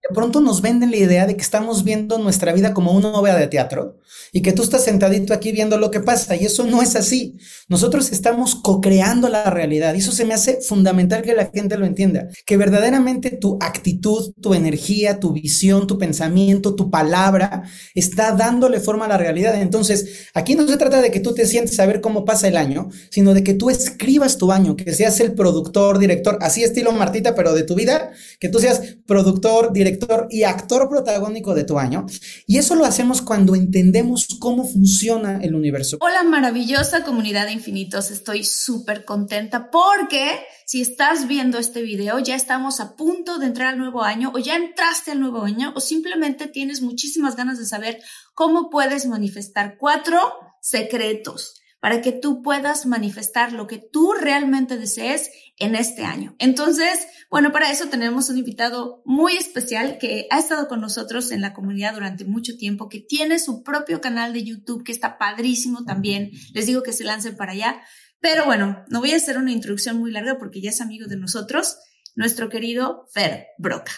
De pronto nos venden la idea de que estamos viendo nuestra vida como una obra de teatro y que tú estás sentadito aquí viendo lo que pasa y eso no es así. Nosotros estamos co-creando la realidad y eso se me hace fundamental que la gente lo entienda, que verdaderamente tu actitud, tu energía, tu visión, tu pensamiento, tu palabra está dándole forma a la realidad. Entonces, aquí no se trata de que tú te sientes a ver cómo pasa el año, sino de que tú escribas tu año, que seas el productor, director, así estilo Martita, pero de tu vida, que tú seas productor, director y actor protagónico de tu año. Y eso lo hacemos cuando entendemos cómo funciona el universo. Hola, maravillosa comunidad de infinitos. Estoy súper contenta porque si estás viendo este video, ya estamos a punto de entrar al nuevo año o ya entraste al nuevo año o simplemente tienes muchísimas ganas de saber cómo puedes manifestar cuatro secretos para que tú puedas manifestar lo que tú realmente desees en este año. Entonces, bueno, para eso tenemos un invitado muy especial que ha estado con nosotros en la comunidad durante mucho tiempo, que tiene su propio canal de YouTube, que está padrísimo también. Les digo que se lancen para allá. Pero bueno, no voy a hacer una introducción muy larga porque ya es amigo de nosotros, nuestro querido Fer Broca.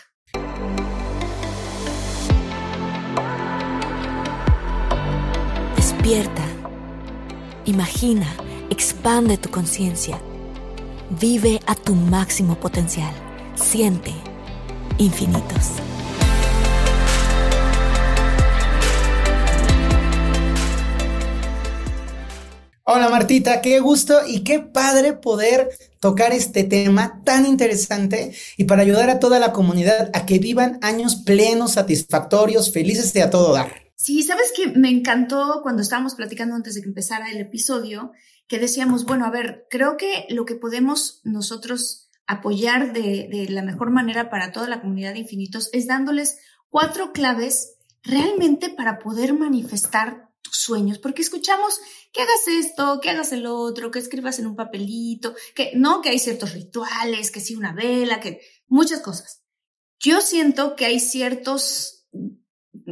Despierta Imagina, expande tu conciencia. Vive a tu máximo potencial. Siente infinitos. Hola Martita, qué gusto y qué padre poder tocar este tema tan interesante y para ayudar a toda la comunidad a que vivan años plenos, satisfactorios, felices y a todo dar. Sí, sabes que me encantó cuando estábamos platicando antes de que empezara el episodio, que decíamos, bueno, a ver, creo que lo que podemos nosotros apoyar de, de la mejor manera para toda la comunidad de infinitos es dándoles cuatro claves realmente para poder manifestar tus sueños, porque escuchamos que hagas esto, que hagas el otro, que escribas en un papelito, que no, que hay ciertos rituales, que sí una vela, que muchas cosas. Yo siento que hay ciertos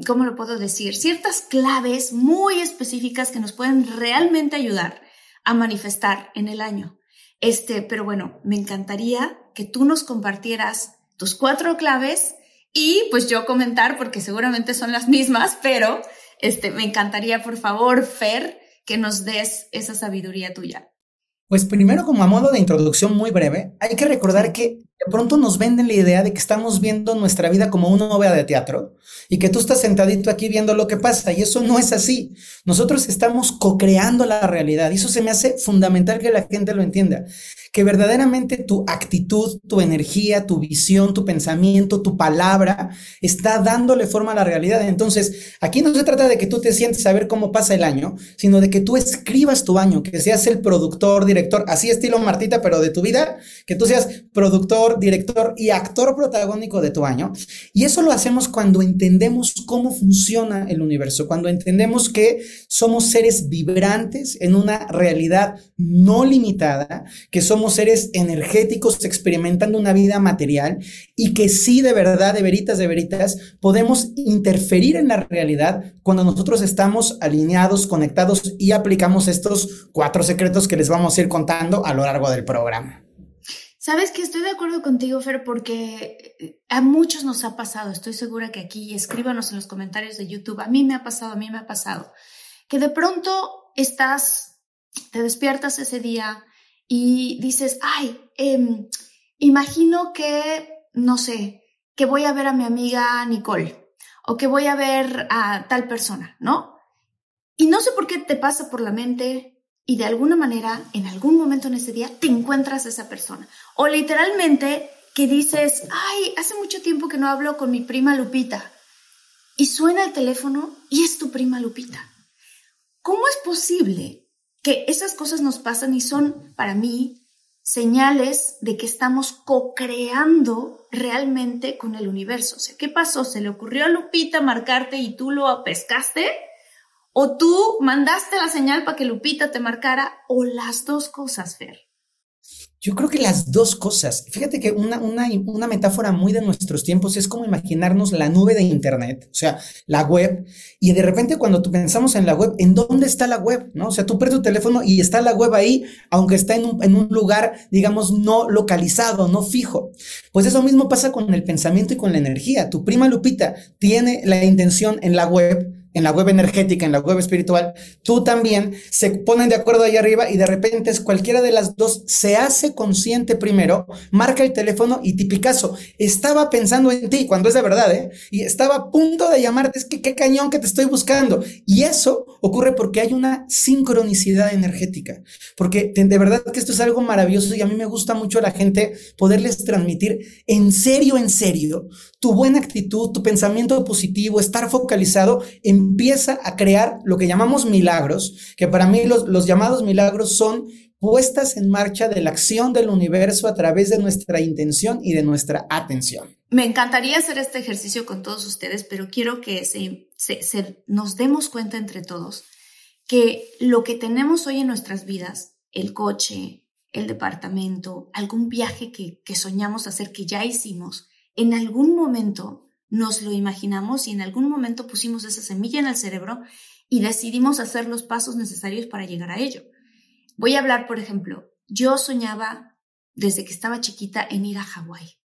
¿cómo lo puedo decir? Ciertas claves muy específicas que nos pueden realmente ayudar a manifestar en el año. Este, pero bueno, me encantaría que tú nos compartieras tus cuatro claves y pues yo comentar porque seguramente son las mismas, pero este, me encantaría por favor, Fer, que nos des esa sabiduría tuya. Pues primero, como a modo de introducción muy breve, hay que recordar que de pronto nos venden la idea de que estamos viendo nuestra vida como una obra de teatro y que tú estás sentadito aquí viendo lo que pasa y eso no es así. Nosotros estamos co-creando la realidad y eso se me hace fundamental que la gente lo entienda que verdaderamente tu actitud, tu energía, tu visión, tu pensamiento, tu palabra está dándole forma a la realidad. Entonces, aquí no se trata de que tú te sientes a ver cómo pasa el año, sino de que tú escribas tu año, que seas el productor, director, así estilo Martita, pero de tu vida, que tú seas productor, director y actor protagónico de tu año. Y eso lo hacemos cuando entendemos cómo funciona el universo, cuando entendemos que somos seres vibrantes en una realidad no limitada, que somos seres energéticos experimentando una vida material y que sí, de verdad, de veritas, de veritas, podemos interferir en la realidad cuando nosotros estamos alineados, conectados y aplicamos estos cuatro secretos que les vamos a ir contando a lo largo del programa. Sabes que estoy de acuerdo contigo, Fer, porque eh, a muchos nos ha pasado, estoy segura que aquí, escríbanos en los comentarios de YouTube, a mí me ha pasado, a mí me ha pasado, que de pronto estás, te despiertas ese día, y dices, ay, em, imagino que, no sé, que voy a ver a mi amiga Nicole o que voy a ver a tal persona, ¿no? Y no sé por qué te pasa por la mente y de alguna manera, en algún momento en ese día, te encuentras a esa persona. O literalmente que dices, ay, hace mucho tiempo que no hablo con mi prima Lupita. Y suena el teléfono y es tu prima Lupita. ¿Cómo es posible que esas cosas nos pasan y son para mí señales de que estamos co-creando realmente con el universo. O sea, ¿qué pasó? ¿Se le ocurrió a Lupita marcarte y tú lo pescaste? ¿O tú mandaste la señal para que Lupita te marcara? ¿O las dos cosas, Fer? Yo creo que las dos cosas. Fíjate que una, una, una, metáfora muy de nuestros tiempos es como imaginarnos la nube de Internet, o sea, la web, y de repente cuando tú pensamos en la web, ¿en dónde está la web? ¿No? O sea, tú prendes tu teléfono y está la web ahí, aunque está en un, en un lugar, digamos, no localizado, no fijo. Pues eso mismo pasa con el pensamiento y con la energía. Tu prima Lupita tiene la intención en la web en la web energética, en la web espiritual, tú también se ponen de acuerdo ahí arriba y de repente es cualquiera de las dos se hace consciente primero, marca el teléfono y tipicazo, estaba pensando en ti cuando es de verdad, ¿eh? Y estaba a punto de llamarte, es que qué cañón que te estoy buscando. Y eso ocurre porque hay una sincronicidad energética, porque de verdad que esto es algo maravilloso y a mí me gusta mucho a la gente poderles transmitir en serio, en serio, tu buena actitud, tu pensamiento positivo, estar focalizado en empieza a crear lo que llamamos milagros, que para mí los, llamados milagros son puestas en marcha de la acción del universo a través de nuestra intención y de nuestra atención. Me encantaría hacer este ejercicio con todos ustedes, pero quiero que se, nos demos cuenta entre todos que lo que tenemos hoy en nuestras vidas, el coche, el departamento, algún viaje que soñamos hacer, que ya hicimos, en algún momento nos lo imaginamos y en algún momento pusimos esa semilla en el cerebro y decidimos hacer los pasos necesarios para llegar a ello. Voy a hablar, por ejemplo, yo soñaba desde que estaba chiquita en ir a Hawái.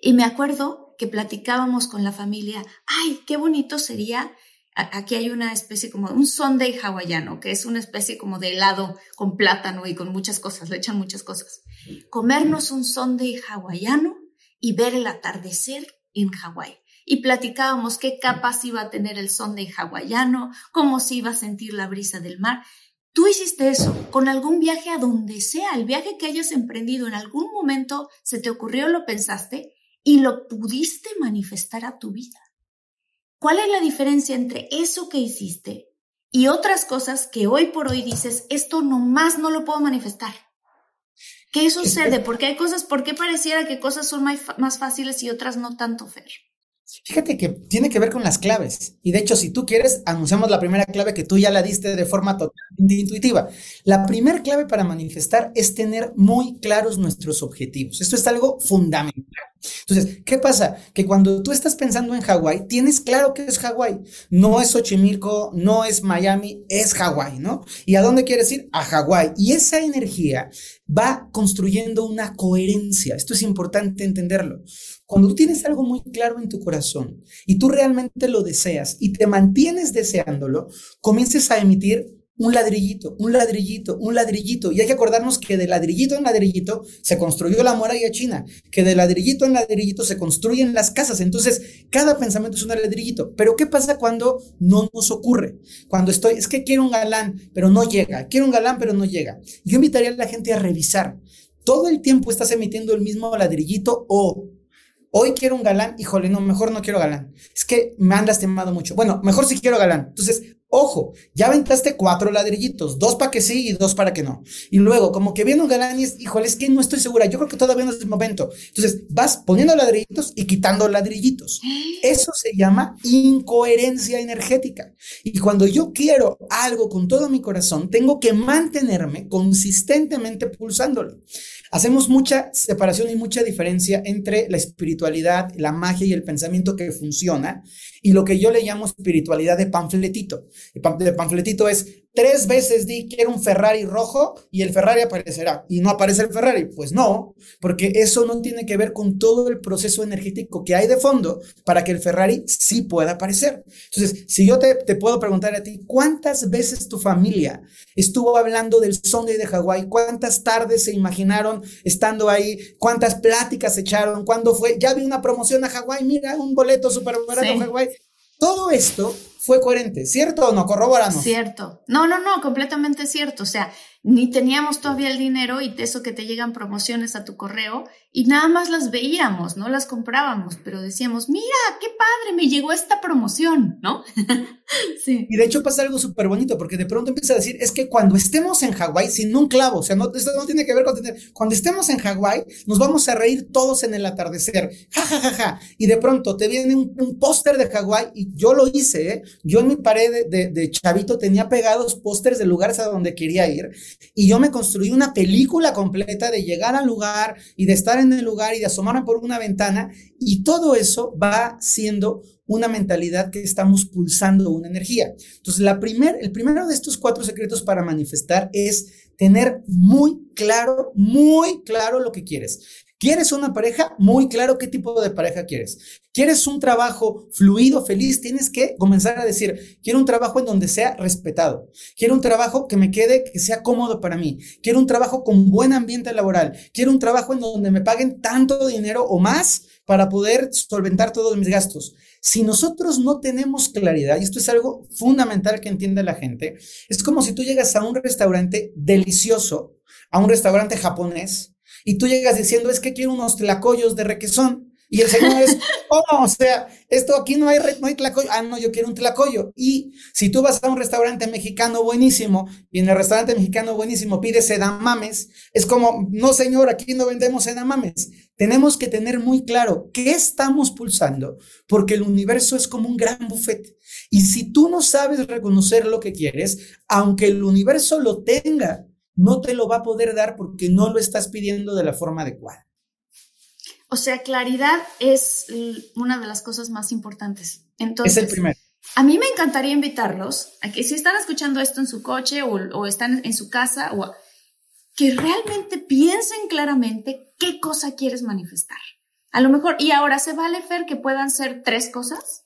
Y me acuerdo que platicábamos con la familia, ay, qué bonito sería, aquí hay una especie como un sundae hawaiano, que es una especie como de helado con plátano y con muchas cosas, le echan muchas cosas. Comernos un sundae hawaiano y ver el atardecer en Hawái y platicábamos qué capas iba a tener el son de hawaiano, cómo se iba a sentir la brisa del mar. Tú hiciste eso con algún viaje a donde sea, el viaje que hayas emprendido en algún momento se te ocurrió, lo pensaste y lo pudiste manifestar a tu vida. ¿Cuál es la diferencia entre eso que hiciste y otras cosas que hoy por hoy dices, esto nomás no lo puedo manifestar? ¿Qué sucede? Porque hay cosas, ¿por qué pareciera que cosas son más fáciles y otras no tanto, Fer? Fíjate que tiene que ver con las claves. Y de hecho, si tú quieres, anunciamos la primera clave que tú ya la diste de forma totalmente intuitiva. La primera clave para manifestar es tener muy claros nuestros objetivos. Esto es algo fundamental. Entonces, ¿qué pasa? Que cuando tú estás pensando en Hawái, tienes claro que es Hawái. No es Xochimilco, no es Miami, es Hawái, ¿no? ¿Y a dónde quieres ir? A Hawái. Y esa energía va construyendo una coherencia. Esto es importante entenderlo. Cuando tú tienes algo muy claro en tu corazón y tú realmente lo deseas y te mantienes deseándolo, comiences a emitir un ladrillito, un ladrillito, un ladrillito. Y hay que acordarnos que de ladrillito en ladrillito se construyó la muralla china, que de ladrillito en ladrillito se construyen las casas. Entonces, cada pensamiento es un ladrillito. Pero ¿qué pasa cuando no nos ocurre? Cuando estoy, es que quiero un galán, pero no llega. Quiero un galán, pero no llega. Yo invitaría a la gente a revisar. Todo el tiempo estás emitiendo el mismo ladrillito o Hoy quiero un galán, híjole, no, mejor no quiero galán. Es que me han lastimado mucho. Bueno, mejor si quiero galán. Entonces, Ojo, ya aventaste cuatro ladrillitos, dos para que sí y dos para que no. Y luego, como que viene un galán y es, híjole, es que no estoy segura, yo creo que todavía no es el momento. Entonces, vas poniendo ladrillitos y quitando ladrillitos. Eso se llama incoherencia energética. Y cuando yo quiero algo con todo mi corazón, tengo que mantenerme consistentemente pulsándolo. Hacemos mucha separación y mucha diferencia entre la espiritualidad, la magia y el pensamiento que funciona y lo que yo le llamo espiritualidad de panfletito. El de panfletito es tres veces di quiero un Ferrari rojo y el Ferrari aparecerá y no aparece el Ferrari. Pues no, porque eso no tiene que ver con todo el proceso energético que hay de fondo para que el Ferrari sí pueda aparecer. Entonces, si yo te, te puedo preguntar a ti, ¿cuántas veces tu familia estuvo hablando del Sunday de Hawái? ¿Cuántas tardes se imaginaron estando ahí? ¿Cuántas pláticas echaron? ¿Cuándo fue? Ya vi una promoción a Hawái, mira, un boleto súper barato a Hawái. Todo esto fue coherente, ¿cierto o no? Corroboramos. Cierto. No, no, no, completamente cierto. O sea, ni teníamos todavía el dinero y eso que te llegan promociones a tu correo y nada más las veíamos, no las comprábamos, pero decíamos, mira, qué padre, me llegó esta promoción, ¿no? sí. Y de hecho pasa algo súper bonito porque de pronto empieza a decir, es que cuando estemos en Hawái, sin un clavo, o sea, no, esto no tiene que ver con tener, cuando estemos en Hawái, nos vamos a reír todos en el atardecer, ja, ja, ja, ja. Y de pronto te viene un, póster de Hawái y yo lo hice, ¿eh? Yo en mi pared de, chavito tenía pegados pósters de lugares a donde quería ir y yo me construí una película completa de llegar al lugar y de estar en el lugar y de asomarme por una ventana. Y todo eso va siendo una mentalidad que estamos pulsando una energía. Entonces, la primer, el primero de estos cuatro secretos para manifestar es tener muy claro, muy claro lo que quieres. ¿Quieres una pareja? Muy claro qué tipo de pareja quieres. ¿Quieres un trabajo fluido, feliz? Tienes que comenzar a decir, quiero un trabajo en donde sea respetado. Quiero un trabajo que me quede, que sea cómodo para mí. Quiero un trabajo con buen ambiente laboral. Quiero un trabajo en donde me paguen tanto dinero o más para poder solventar todos mis gastos. Si nosotros no tenemos claridad, y esto es algo fundamental que entiende la gente, es como si tú llegas a un restaurante delicioso, a un restaurante japonés, y tú llegas diciendo, es que quiero unos tlacoyos de requesón. Y el señor es, oh, o sea, esto aquí no hay, no hay tlacoyo. Ah, no, yo quiero un tlacoyo. Y si tú vas a un restaurante mexicano buenísimo y en el restaurante mexicano buenísimo pides edamames, es como, no, señor, aquí no vendemos edamames. Tenemos que tener muy claro qué estamos pulsando, porque el universo es como un gran buffet. Y si tú no sabes reconocer lo que quieres, aunque el universo lo tenga, no te lo va a poder dar porque no lo estás pidiendo de la forma adecuada. O sea, claridad es una de las cosas más importantes. Entonces, es el primero. A mí me encantaría invitarlos a que si están escuchando esto en su coche o, están en su casa, o que realmente piensen claramente qué cosa quieres manifestar. A lo mejor, y ahora se vale, Fer, que puedan ser tres cosas.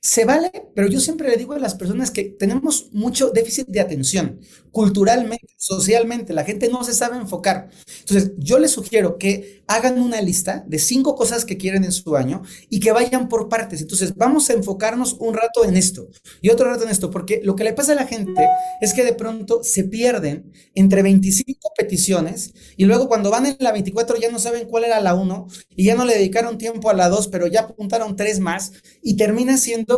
Se vale, pero yo siempre le digo a las personas que tenemos mucho déficit de atención, culturalmente, socialmente, la gente no se sabe enfocar. Entonces, yo les sugiero que hagan una lista de cinco cosas que quieren en su año y que vayan por partes. Entonces, vamos a enfocarnos un rato en esto y otro rato en esto, porque lo que le pasa a la gente es que de pronto se pierden entre 25 peticiones y luego cuando van en la 24 ya no saben cuál era la 1 y ya no le dedicaron tiempo a la 2, pero ya apuntaron tres más y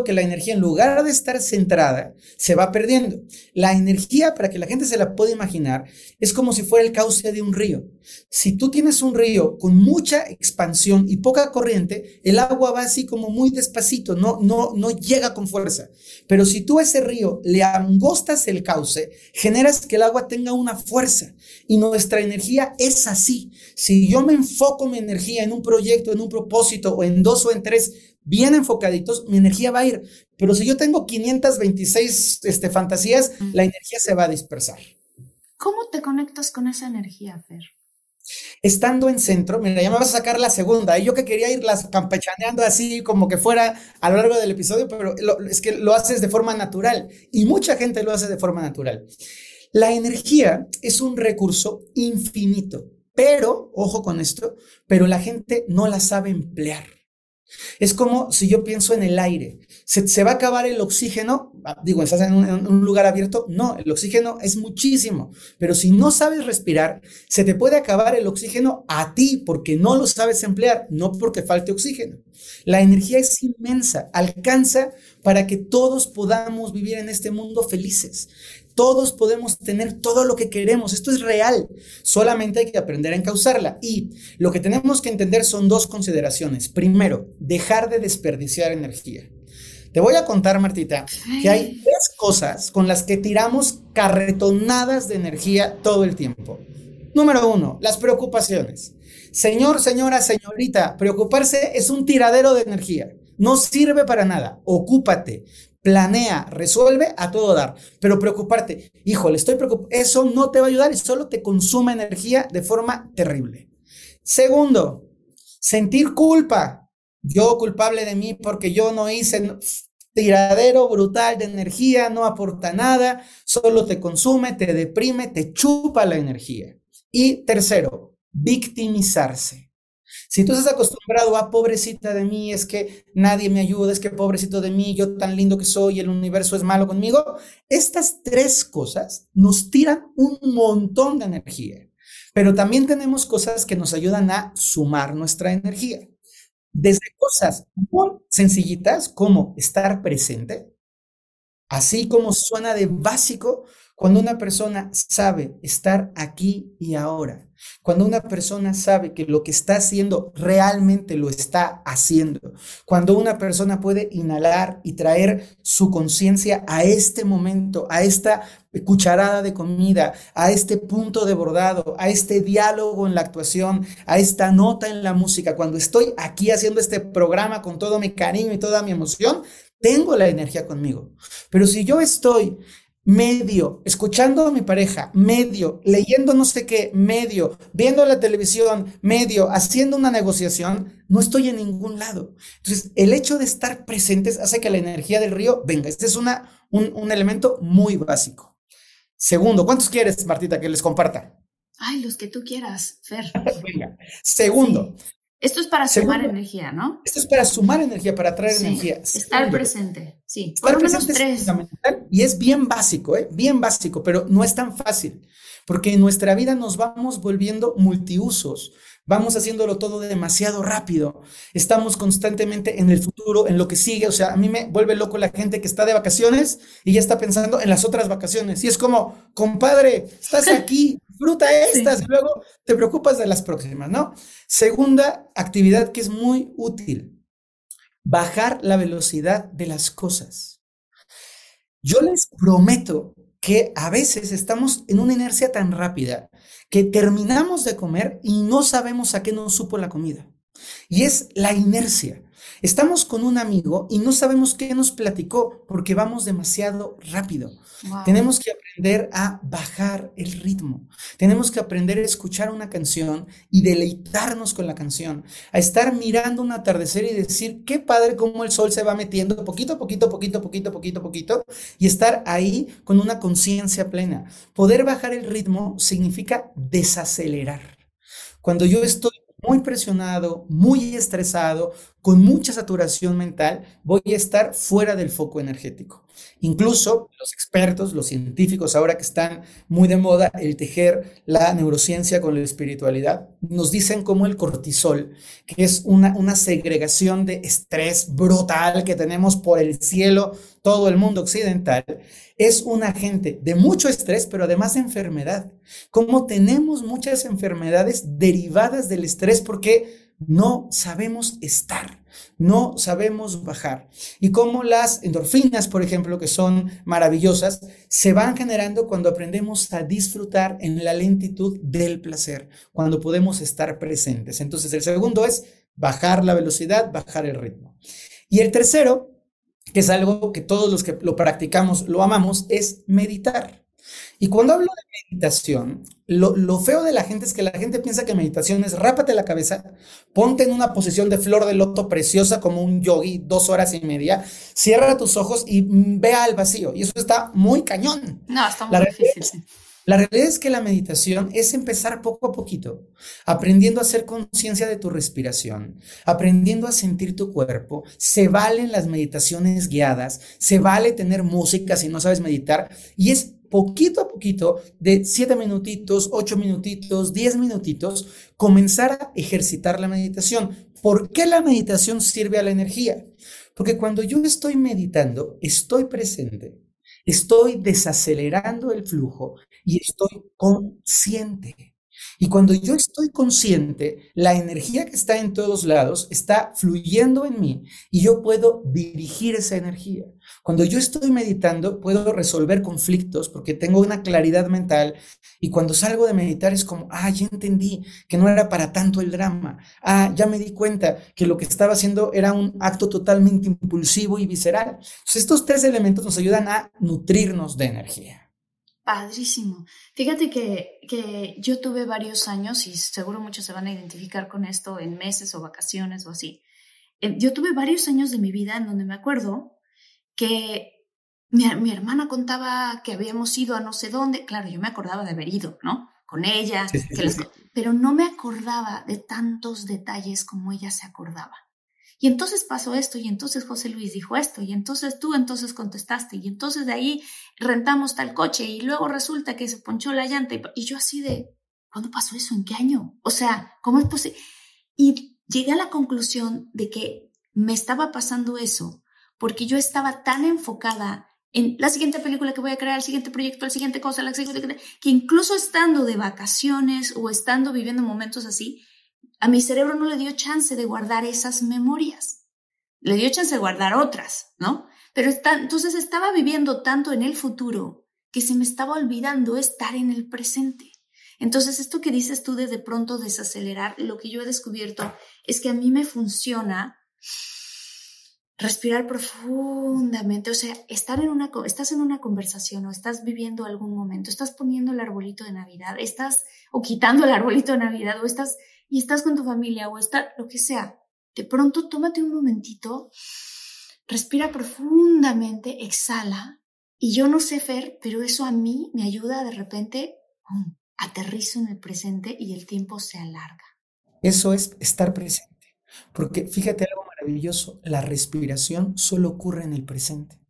que la energía, en lugar de estar centrada, se va perdiendo. La energía, para que la gente se la pueda imaginar, es como si fuera el cauce de un río. Si tú tienes un río con mucha expansión y poca corriente, el agua va así como muy despacito, no, no, no llega con fuerza. Pero si tú a ese río le angostas el cauce, generas que el agua tenga una fuerza. Y nuestra energía es así. Si yo me enfoco mi energía en un proyecto, en un propósito, o en dos o en tres, bien enfocaditos, mi energía va a ir. Pero si yo tengo 526 este, fantasías, la energía se va a dispersar. ¿Cómo te conectas con esa energía, Fer? Estando en centro, mira, ya me vas a sacar la segunda. Y yo que quería irlas campechaneando así como que fuera a lo largo del episodio, pero es que lo haces de forma natural. Y mucha gente lo hace de forma natural. La energía es un recurso infinito, pero, ojo con esto, pero la gente no la sabe emplear. Es como si yo pienso en el aire. ¿Se, va a acabar el oxígeno? Ah, digo, ¿estás en un, lugar abierto? No, el oxígeno es muchísimo. Pero si no sabes respirar, se te puede acabar el oxígeno a ti porque no lo sabes emplear, no porque falte oxígeno. La energía es inmensa, alcanza para que todos podamos vivir en este mundo felices. Todos podemos tener todo lo que queremos. Esto es real. Solamente hay que aprender a encauzarla. Y lo que tenemos que entender son dos consideraciones. Primero, dejar de desperdiciar energía. Te voy a contar, Martita, que hay tres cosas con las que tiramos carretonadas de energía todo el tiempo. Número uno, las preocupaciones. Señor, señora, señorita, preocuparse es un tiradero de energía. No sirve para nada. Ocúpate planea, resuelve a todo dar. Pero preocuparte, híjole, estoy preocupado, eso no te va a ayudar y solo te consume energía de forma terrible. Segundo, sentir culpa. Yo culpable de mí porque yo no hice tiradero brutal de energía, no aporta nada, solo te consume, te deprime, te chupa la energía. Y tercero, victimizarse. Si tú estás acostumbrado a pobrecita de mí, es que nadie me ayuda, es que pobrecito de mí, yo tan lindo que soy, el universo es malo conmigo, estas tres cosas nos tiran un montón de energía. Pero también tenemos cosas que nos ayudan a sumar nuestra energía. Desde cosas muy sencillitas como estar presente, así como suena de básico cuando una persona sabe estar aquí y ahora. Cuando una persona sabe que lo que está haciendo realmente lo está haciendo. Cuando una persona puede inhalar y traer su conciencia a este momento, a esta cucharada de comida, a este punto de bordado, a este diálogo en la actuación, a esta nota en la música. Cuando estoy aquí haciendo este programa con todo mi cariño y toda mi emoción, tengo la energía conmigo. Pero si yo estoy medio, escuchando a mi pareja, medio, leyendo no sé qué, medio, viendo la televisión, medio, haciendo una negociación, no estoy en ningún lado. Entonces, el hecho de estar presentes hace que la energía del río venga. Este es una, un, elemento muy básico. Segundo, ¿cuántos quieres, Martita, que les comparta? Ay, los que tú quieras, Fer. venga. Segundo, esto es para sumar energía, ¿no? Esto es para sumar energía, para traer energía. Estar presente, sí. Estar presente es fundamental y es bien básico, ¿eh? Bien básico, pero no es tan fácil, porque en nuestra vida nos vamos volviendo multiusos, vamos haciéndolo todo demasiado rápido, estamos constantemente en el futuro, en lo que sigue, o sea, a mí me vuelve loco la gente que está de vacaciones y ya está pensando en las otras vacaciones, y es como, compadre, estás aquí, disfruta estas y luego te preocupas de las próximas, ¿no? Segunda actividad que es muy útil, bajar la velocidad de las cosas. Yo les prometo que a veces estamos en una inercia tan rápida que terminamos de comer y no sabemos a qué nos supo la comida. Y es la inercia. Estamos con un amigo y no sabemos qué nos platicó porque vamos demasiado rápido. Tenemos que aprender a bajar el ritmo. Tenemos que aprender a escuchar una canción y deleitarnos con la canción. A estar mirando un atardecer y decir, qué padre cómo el sol se va metiendo poquito, poquito, poquito, poquito, poquito, poquito. Y estar ahí con una conciencia plena. Poder bajar el ritmo significa desacelerar. Cuando yo estoy muy presionado, muy estresado, con mucha saturación mental, voy a estar fuera del foco energético. Incluso los expertos, los científicos, ahora que están muy de moda el tejer la neurociencia con la espiritualidad, nos dicen como el cortisol, que es una, una segregación de estrés brutal que tenemos por el cielo, todo el mundo occidental, es un agente de mucho estrés, pero además de enfermedad. Como tenemos muchas enfermedades derivadas del estrés porque no sabemos estar, no sabemos bajar. Y como las endorfinas, por ejemplo, que son maravillosas, se van generando cuando aprendemos a disfrutar en la lentitud del placer, cuando podemos estar presentes. Entonces, el segundo es bajar la velocidad, bajar el ritmo. Y el tercero, que es algo que todos los que lo practicamos lo amamos, es meditar. Y cuando hablo de meditación, lo, feo de la gente es que la gente piensa que meditación es rápate la cabeza, ponte en una posición de flor de loto preciosa como un yogi dos horas y media, cierra tus ojos y vea al vacío. Y eso está muy cañón. No, está muy difícil. La realidad es que la meditación es empezar poco a poquito, aprendiendo a hacer conciencia de tu respiración, aprendiendo a sentir tu cuerpo. Se valen las meditaciones guiadas, se vale tener música si no sabes meditar y es poquito a poquito, de siete minutitos, ocho minutitos, diez minutitos, comenzar a ejercitar la meditación. ¿Por qué la meditación sirve a la energía? Porque cuando yo estoy meditando, estoy presente, estoy desacelerando el flujo y estoy consciente. Y cuando yo estoy consciente, la energía que está en todos lados está fluyendo en mí y yo puedo dirigir esa energía. Cuando yo estoy meditando, puedo resolver conflictos porque tengo una claridad mental y cuando salgo de meditar es como, ah, ya entendí que no era para tanto el drama. Ah, ya me di cuenta que lo que estaba haciendo era un acto totalmente impulsivo y visceral. Entonces, estos tres elementos nos ayudan a nutrirnos de energía. Padrísimo. Fíjate que, que, yo tuve varios años, y seguro muchos se van a identificar con esto en meses o vacaciones o así. Eh, yo tuve varios años de mi vida en donde me acuerdo que mi, mi hermana contaba que habíamos ido a no sé dónde. Claro, yo me acordaba de haber ido, ¿no? con ella, pero no me acordaba de tantos detalles como ella se acordaba. Y entonces pasó esto, y entonces José Luis dijo esto, y entonces tú entonces contestaste, y entonces de ahí rentamos tal coche, y luego resulta que se ponchó la llanta, y, yo así de, ¿cuándo pasó eso? ¿En qué año? O sea, ¿cómo es posible? Y llegué a la conclusión de que me estaba pasando eso porque yo estaba tan enfocada en la siguiente película que voy a crear, el siguiente proyecto, la siguiente cosa, la siguiente, que incluso estando de vacaciones o estando viviendo momentos así, a mi cerebro no le dio chance de guardar esas memorias. Le dio chance de guardar otras, ¿no? Pero entonces estaba viviendo tanto en el futuro que se me estaba olvidando estar en el presente. Entonces, esto que dices tú de de pronto desacelerar, lo que yo he descubierto es que a mí me funciona respirar profundamente, o sea, estar en una, estás en una conversación o estás viviendo algún momento, estás poniendo el arbolito de Navidad, estás o quitando el arbolito de Navidad o estás y estás con tu familia o está lo que sea. De pronto tómate un momentito, respira profundamente, exhala y yo no sé Fer, pero eso a mí me ayuda de repente, aterrizo en el presente y el tiempo se alarga. Eso es estar presente. Porque fíjate algo maravilloso, la respiración solo ocurre en el presente.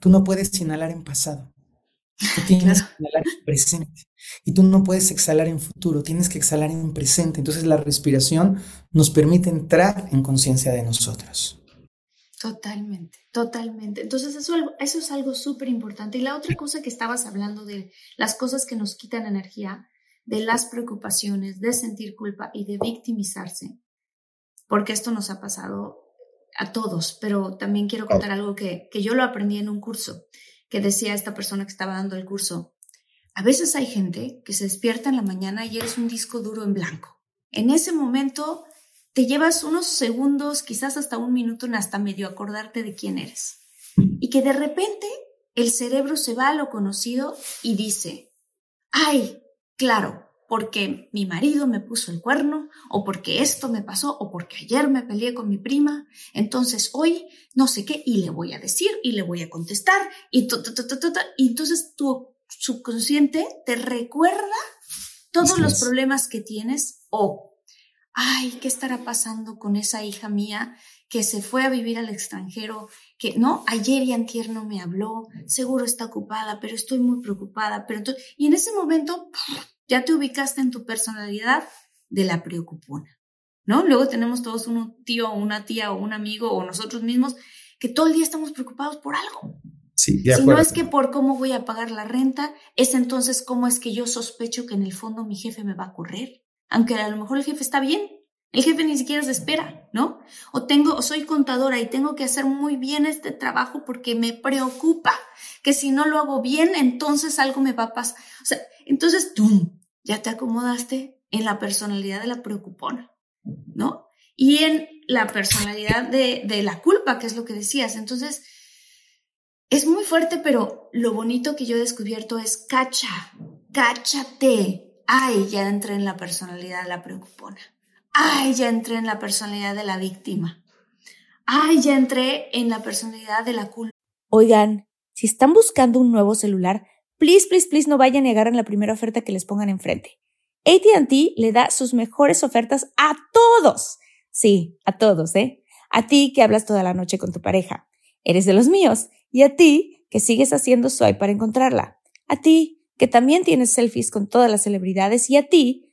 Tú no puedes inhalar en pasado. Tú tienes que inhalar en presente. Y tú no puedes exhalar en futuro, tienes que exhalar en presente. Entonces la respiración nos permite entrar en conciencia de nosotros. Totalmente, totalmente. Entonces eso, eso es algo súper importante. Y la otra cosa que estabas hablando de las cosas que nos quitan energía, de las preocupaciones, de sentir culpa y de victimizarse, porque esto nos ha pasado a todos, pero también quiero contar algo que, que yo lo aprendí en un curso, que decía esta persona que estaba dando el curso. A veces hay gente que se despierta en la mañana y eres un disco duro en blanco. En ese momento te llevas unos segundos, quizás hasta un minuto, hasta medio acordarte de quién eres. Y que de repente el cerebro se va a lo conocido y dice, ay, claro, porque mi marido me puso el cuerno, o porque esto me pasó, o porque ayer me peleé con mi prima, entonces hoy no sé qué, y le voy a decir, y le voy a contestar, y, y entonces tu subconsciente te recuerda todos los problemas que tienes, o, ay, ¿qué estará pasando con esa hija mía que se fue a vivir al extranjero, que no, ayer y antier no me habló, seguro está ocupada, pero estoy muy preocupada, pero entonces, y en ese momento ya te ubicaste en tu personalidad de la preocupona, ¿no? Luego tenemos todos un tío o una tía o un amigo o nosotros mismos que todo el día estamos preocupados por algo. Sí, si no es que por cómo voy a pagar la renta, es entonces cómo es que yo sospecho que en el fondo mi jefe me va a correr, aunque a lo mejor el jefe está bien, el jefe ni siquiera se espera, ¿no? O tengo, o soy contadora y tengo que hacer muy bien este trabajo porque me preocupa que si no lo hago bien, entonces algo me va a pasar. O sea, entonces tú ya te acomodaste en la personalidad de la preocupona, ¿no? Y en la personalidad de, de la culpa, que es lo que decías. Entonces, es muy fuerte, pero lo bonito que yo he descubierto es cacha, cáchate. Ay, ya entré en la personalidad de la preocupona. Ay, ya entré en la personalidad de la víctima. Ay, ya entré en la personalidad de la culpa. Oigan, si están buscando un nuevo celular, please, please, please no vayan a negar en la primera oferta que les pongan enfrente. ATT le da sus mejores ofertas a todos. Sí, a todos, ¿eh? A ti que hablas toda la noche con tu pareja. Eres de los míos. Y a ti que sigues haciendo swipe para encontrarla. A ti que también tienes selfies con todas las celebridades. Y a ti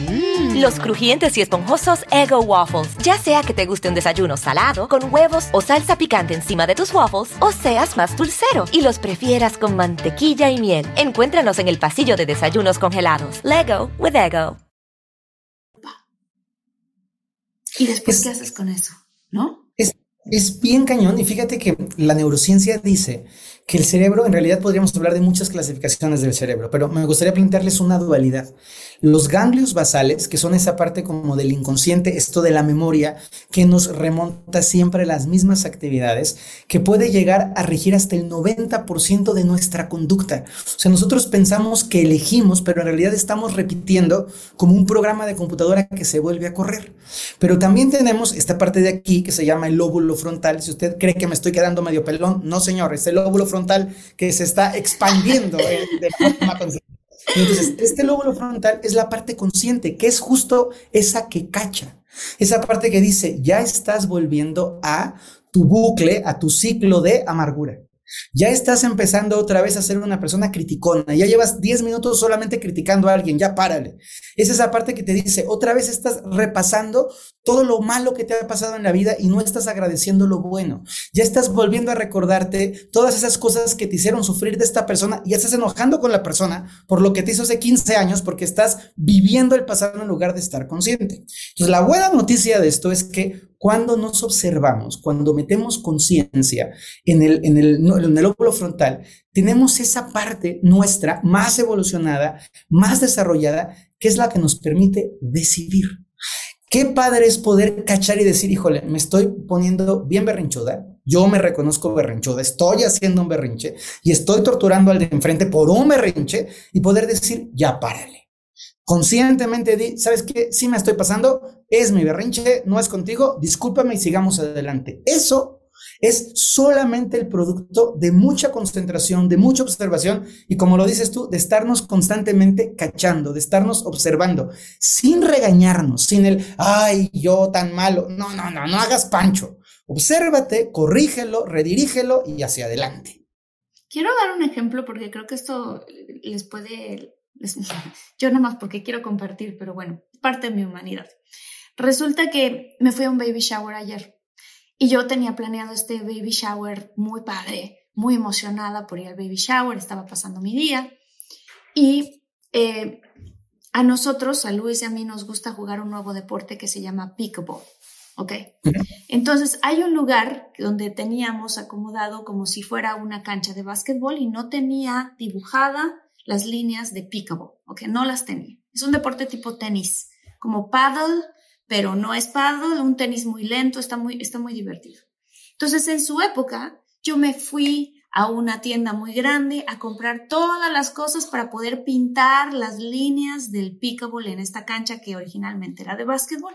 Mm. Los crujientes y esponjosos Ego Waffles. Ya sea que te guste un desayuno salado, con huevos o salsa picante encima de tus waffles, o seas más dulcero y los prefieras con mantequilla y miel. Encuéntranos en el pasillo de desayunos congelados. Lego with Ego. ¿Y después qué haces con eso? ¿No? Es Es bien cañón y fíjate que la neurociencia dice que el cerebro, en realidad podríamos hablar de muchas clasificaciones del cerebro, pero me gustaría plantearles una dualidad. Los ganglios basales, que son esa parte como del inconsciente, esto de la memoria, que nos remonta siempre las mismas actividades, que puede llegar a regir hasta el 90% de nuestra conducta. O sea, nosotros pensamos que elegimos, pero en realidad estamos repitiendo como un programa de computadora que se vuelve a correr. Pero también tenemos esta parte de aquí que se llama el lóbulo frontal. Si usted cree que me estoy quedando medio pelón, no señor, es el lóbulo frontal que se está expandiendo de forma Entonces, este lóbulo frontal es la parte consciente, que es justo esa que cacha, esa parte que dice, ya estás volviendo a tu bucle, a tu ciclo de amargura. Ya estás empezando otra vez a ser una persona criticona. Ya llevas 10 minutos solamente criticando a alguien. Ya párale. Es esa parte que te dice, otra vez estás repasando todo lo malo que te ha pasado en la vida y no estás agradeciendo lo bueno. Ya estás volviendo a recordarte todas esas cosas que te hicieron sufrir de esta persona y estás enojando con la persona por lo que te hizo hace 15 años porque estás viviendo el pasado en lugar de estar consciente. Entonces, la buena noticia de esto es que cuando nos observamos, cuando metemos conciencia en el, en, el, en el óvulo frontal, tenemos esa parte nuestra más evolucionada, más desarrollada, que es la que nos permite decidir. Qué padre es poder cachar y decir, híjole, me estoy poniendo bien berrinchuda, yo me reconozco berrinchuda, estoy haciendo un berrinche y estoy torturando al de enfrente por un berrinche y poder decir, ya párale. Conscientemente di, ¿sabes qué? Sí me estoy pasando, es mi berrinche, no es contigo, discúlpame y sigamos adelante. Eso es solamente el producto de mucha concentración, de mucha observación y como lo dices tú, de estarnos constantemente cachando, de estarnos observando, sin regañarnos, sin el, ay, yo tan malo. No, no, no, no hagas pancho. Obsérvate, corrígelo, redirígelo y hacia adelante. Quiero dar un ejemplo porque creo que esto les puede, yo nada más porque quiero compartir, pero bueno, parte de mi humanidad. Resulta que me fui a un baby shower ayer y yo tenía planeado este baby shower muy padre, muy emocionada por ir al baby shower, estaba pasando mi día. Y eh, a nosotros, a Luis y a mí, nos gusta jugar un nuevo deporte que se llama pickleball. ¿Ok? Entonces, hay un lugar donde teníamos acomodado como si fuera una cancha de básquetbol y no tenía dibujada las líneas de pickleball. ¿Ok? No las tenía. Es un deporte tipo tenis, como paddle, pero no es paddle, un tenis muy lento, está muy, está muy divertido. Entonces, en su época, yo me fui a una tienda muy grande a comprar todas las cosas para poder pintar las líneas del pickleball en esta cancha que originalmente era de básquetbol.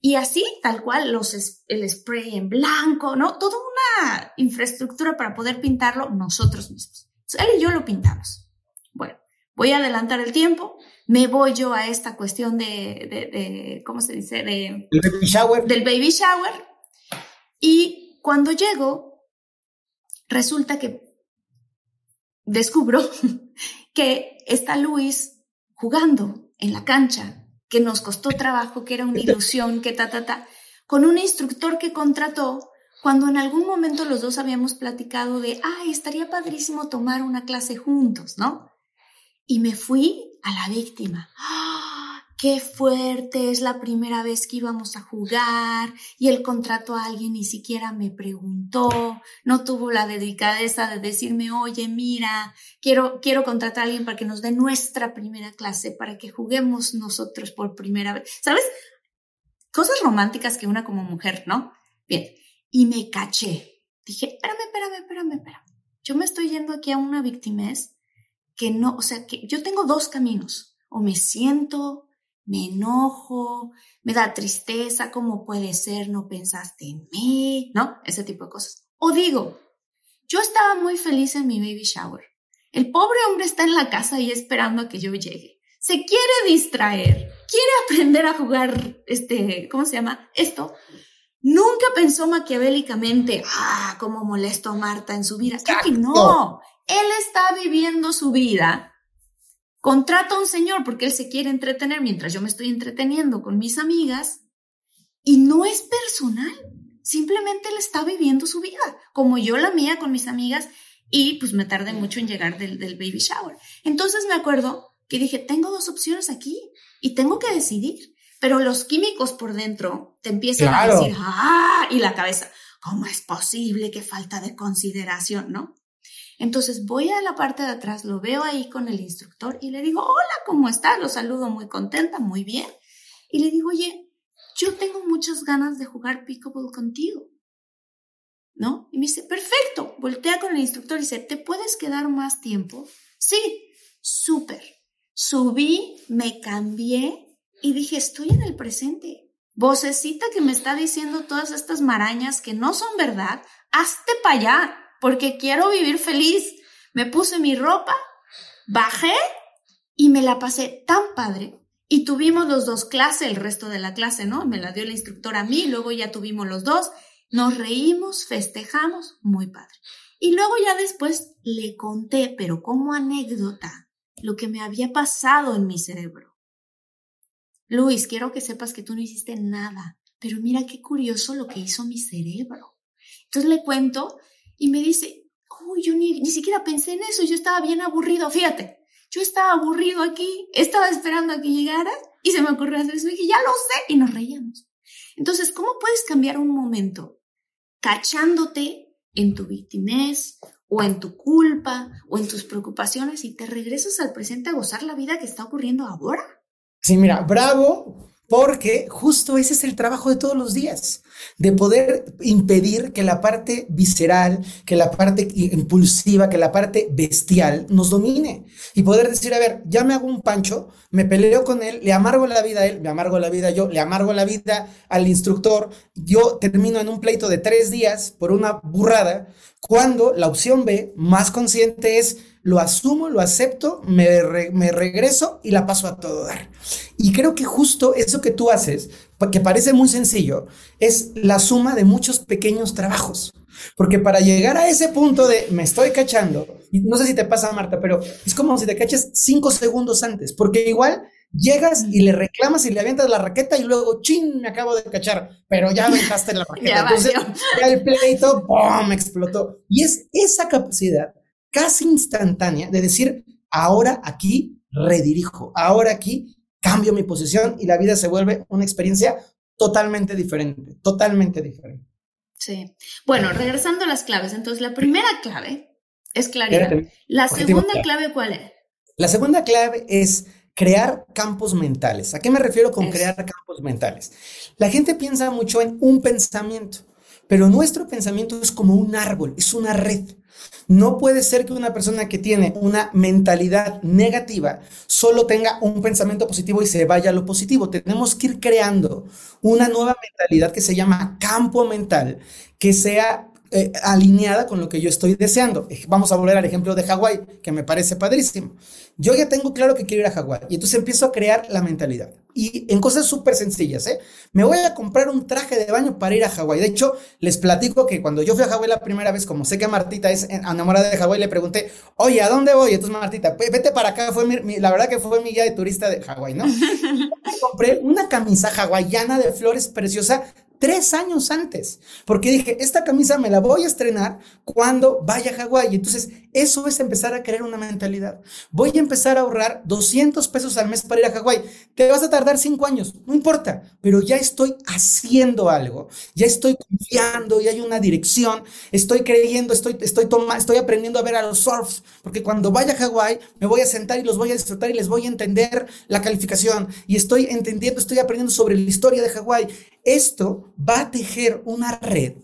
Y así, tal cual, los, el spray en blanco, ¿no? Toda una infraestructura para poder pintarlo nosotros mismos. él y yo lo pintamos. Voy a adelantar el tiempo me voy yo a esta cuestión de, de, ¿cómo se dice? De, baby shower. Del baby shower. Y cuando llego, resulta que descubro que está Luis jugando en la cancha, que nos costó trabajo, que era una ilusión, que ta, ta, ta, con un instructor que contrató cuando en algún momento los dos habíamos platicado de, ay, estaría padrísimo tomar una clase juntos, ¿no? Y me fui a la víctima. ¡Ah! ¡Qué fuerte! Es la primera vez que íbamos a jugar y el contrato a alguien ni siquiera me preguntó, no tuvo la delicadeza de decirme, oye, mira, quiero, quiero contratar a alguien para que nos dé nuestra primera clase, para que juguemos nosotros por primera vez. ¿Sabes? Cosas románticas que una como mujer, ¿no? Bien, y me caché. Dije, espérame, espérame, espérame, espérame. Yo me estoy yendo aquí a una victimez que no, o sea, que yo tengo dos caminos. O me siento, me enojo, me da tristeza, ¿cómo puede ser? No pensaste en mí, ¿no? Ese tipo de cosas. O digo, yo estaba muy feliz en mi baby shower. El pobre hombre está en la casa y esperando a que yo llegue. Se quiere distraer, quiere aprender a jugar, este, ¿cómo se llama? Esto. Nunca pensó maquiavélicamente, ah, cómo molesto a Marta en su vida. que no. Él está viviendo su vida. Contrata a un señor porque él se quiere entretener mientras yo me estoy entreteniendo con mis amigas. Y no es personal. Simplemente él está viviendo su vida, como yo la mía con mis amigas. Y pues me tardé mucho en llegar del, baby shower. Entonces me acuerdo que dije, tengo dos opciones aquí y tengo que decidir. Pero los químicos por dentro te empiezan a decir, ah, y la cabeza, ¿cómo es posible que falta de consideración, no? Entonces voy a la parte de atrás, lo veo ahí con el instructor y le digo, hola, ¿cómo estás? Lo saludo muy contenta, muy bien. Y le digo, oye, yo tengo muchas ganas de jugar pickleball contigo. ¿No? Y me dice, perfecto. Voltea con el instructor y dice, ¿te puedes quedar más tiempo? Sí, súper. Subí, me cambié y dije, estoy en el presente. Vocecita que me está diciendo todas estas marañas que no son verdad, hazte para allá porque quiero vivir feliz. Me puse mi ropa, bajé y me la pasé tan padre. Y tuvimos los dos clase, el resto de la clase, ¿no? Me la dio el instructor a mí, luego ya tuvimos los dos. Nos reímos, festejamos, muy padre. Y luego ya después le conté, pero como anécdota, lo que me había pasado en mi cerebro. Luis, quiero que sepas que tú no hiciste nada, pero mira qué curioso lo que hizo mi cerebro. Entonces le cuento y me dice, oh, yo ni, ni siquiera pensé en eso, yo estaba bien aburrido, fíjate, yo estaba aburrido aquí, estaba esperando a que llegara y se me ocurrió hacer eso y dije, ya lo sé, y nos reíamos. Entonces, ¿cómo puedes cambiar un momento cachándote en tu victimez o en tu culpa o en tus preocupaciones y te regresas al presente a gozar la vida que está ocurriendo ahora? Sí, mira, bravo porque justo ese es el trabajo de todos los días, de poder impedir que la parte visceral, que la parte impulsiva, que la parte bestial nos domine. Y poder decir, a ver, ya me hago un pancho, me peleo con él, le amargo la vida a él, me amargo la vida yo, le amargo la vida al instructor, yo termino en un pleito de tres días por una burrada, cuando la opción B, más consciente, es lo asumo, lo acepto, me, me, regreso y la paso a todo dar. Y creo que justo eso que tú haces, que parece muy sencillo, es la suma de muchos pequeños trabajos. Porque para llegar a ese punto de me estoy cachando, y no sé si te pasa, Marta, pero es como si te caches cinco segundos antes, porque igual llegas y le reclamas y le avientas la raqueta y luego, chin, me acabo de cachar, pero ya aventaste la raqueta. Entonces, ya el pleito, ¡pum!, explotó. Y es esa capacidad casi instantánea de decir, ahora aquí redirijo, ahora aquí cambio mi posición y la vida se vuelve una experiencia totalmente diferente, totalmente diferente. Sí. Bueno, regresando a las claves, entonces la primera clave es claridad. La segunda clave, ¿cuál es? La segunda clave es crear campos mentales. ¿A qué me refiero con crear campos mentales? La gente piensa mucho en un pensamiento, pero nuestro pensamiento es como un árbol, es una red. No puede ser que una persona que tiene una mentalidad negativa solo tenga un pensamiento positivo y se vaya a lo positivo. Tenemos que ir creando una nueva mentalidad que se llama campo mental, que sea eh, alineada con lo que yo estoy deseando. Vamos a volver al ejemplo de Hawái, que me parece padrísimo. Yo ya tengo claro que quiero ir a Hawái y entonces empiezo a crear la mentalidad. Y en cosas súper sencillas, ¿eh? Me voy a comprar un traje de baño para ir a Hawái. De hecho, les platico que cuando yo fui a Hawái la primera vez, como sé que Martita es enamorada de Hawái, le pregunté, oye, ¿a dónde voy? Entonces Martita, vete para acá. Fue la verdad que fue mi guía de turista de Hawái, ¿no? compré una camisa hawaiana de flores preciosa tres años antes, porque dije, esta camisa me la voy a estrenar cuando vaya a Hawái. Entonces, eso es empezar a crear una mentalidad. Voy a empezar a ahorrar 200 pesos al mes para ir a Hawái. Te vas a tardar cinco años, no importa, pero ya estoy haciendo algo, ya estoy confiando, y hay una dirección, estoy creyendo, estoy, estoy, toma, estoy aprendiendo a ver a los surfs, porque cuando vaya a Hawái me voy a sentar y los voy a disfrutar y les voy a entender la calificación y estoy entendiendo, estoy aprendiendo sobre la historia de Hawái. Esto va a tejer una red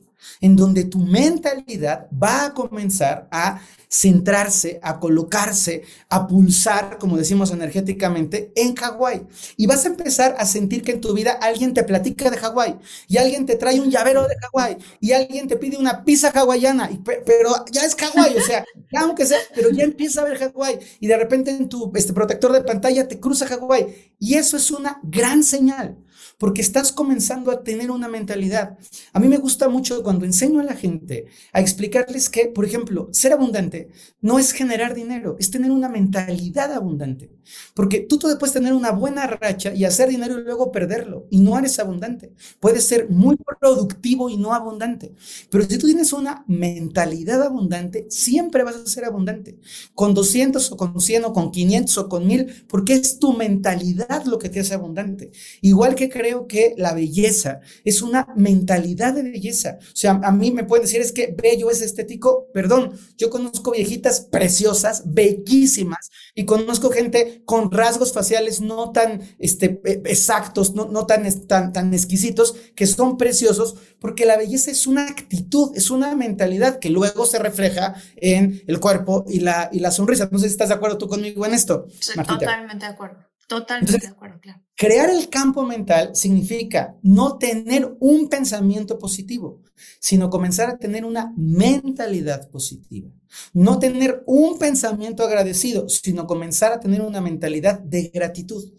en donde tu mentalidad va a comenzar a centrarse, a colocarse, a pulsar, como decimos energéticamente, en Hawái. Y vas a empezar a sentir que en tu vida alguien te platica de Hawái y alguien te trae un llavero de Hawái y alguien te pide una pizza hawaiana, pero ya es Hawái, o sea, aunque sea, pero ya empieza a ver Hawái y de repente en tu este, protector de pantalla te cruza Hawái. Y eso es una gran señal porque estás comenzando a tener una mentalidad. A mí me gusta mucho cuando enseño a la gente a explicarles que, por ejemplo, ser abundante no es generar dinero, es tener una mentalidad abundante. Porque tú, tú puedes tener una buena racha y hacer dinero y luego perderlo y no eres abundante. Puedes ser muy productivo y no abundante. Pero si tú tienes una mentalidad abundante, siempre vas a ser abundante. Con 200 o con 100 o con 500 o con 1000, porque es tu mentalidad lo que te hace abundante. Igual que creo que la belleza es una mentalidad de belleza. O sea, a mí me pueden decir es que bello es estético. Perdón, yo conozco viejitas preciosas, bellísimas, y conozco gente con rasgos faciales no tan este, e, exactos, no, no tan, tan, tan exquisitos, que son preciosos, porque la belleza es una actitud, es una mentalidad que luego se refleja en el cuerpo y la, y la sonrisa. No sé si estás de acuerdo tú conmigo en esto. totalmente de acuerdo. Totalmente de acuerdo, claro. Crear el campo mental significa no tener un pensamiento positivo, sino comenzar a tener una mentalidad positiva. No tener un pensamiento agradecido, sino comenzar a tener una mentalidad de gratitud.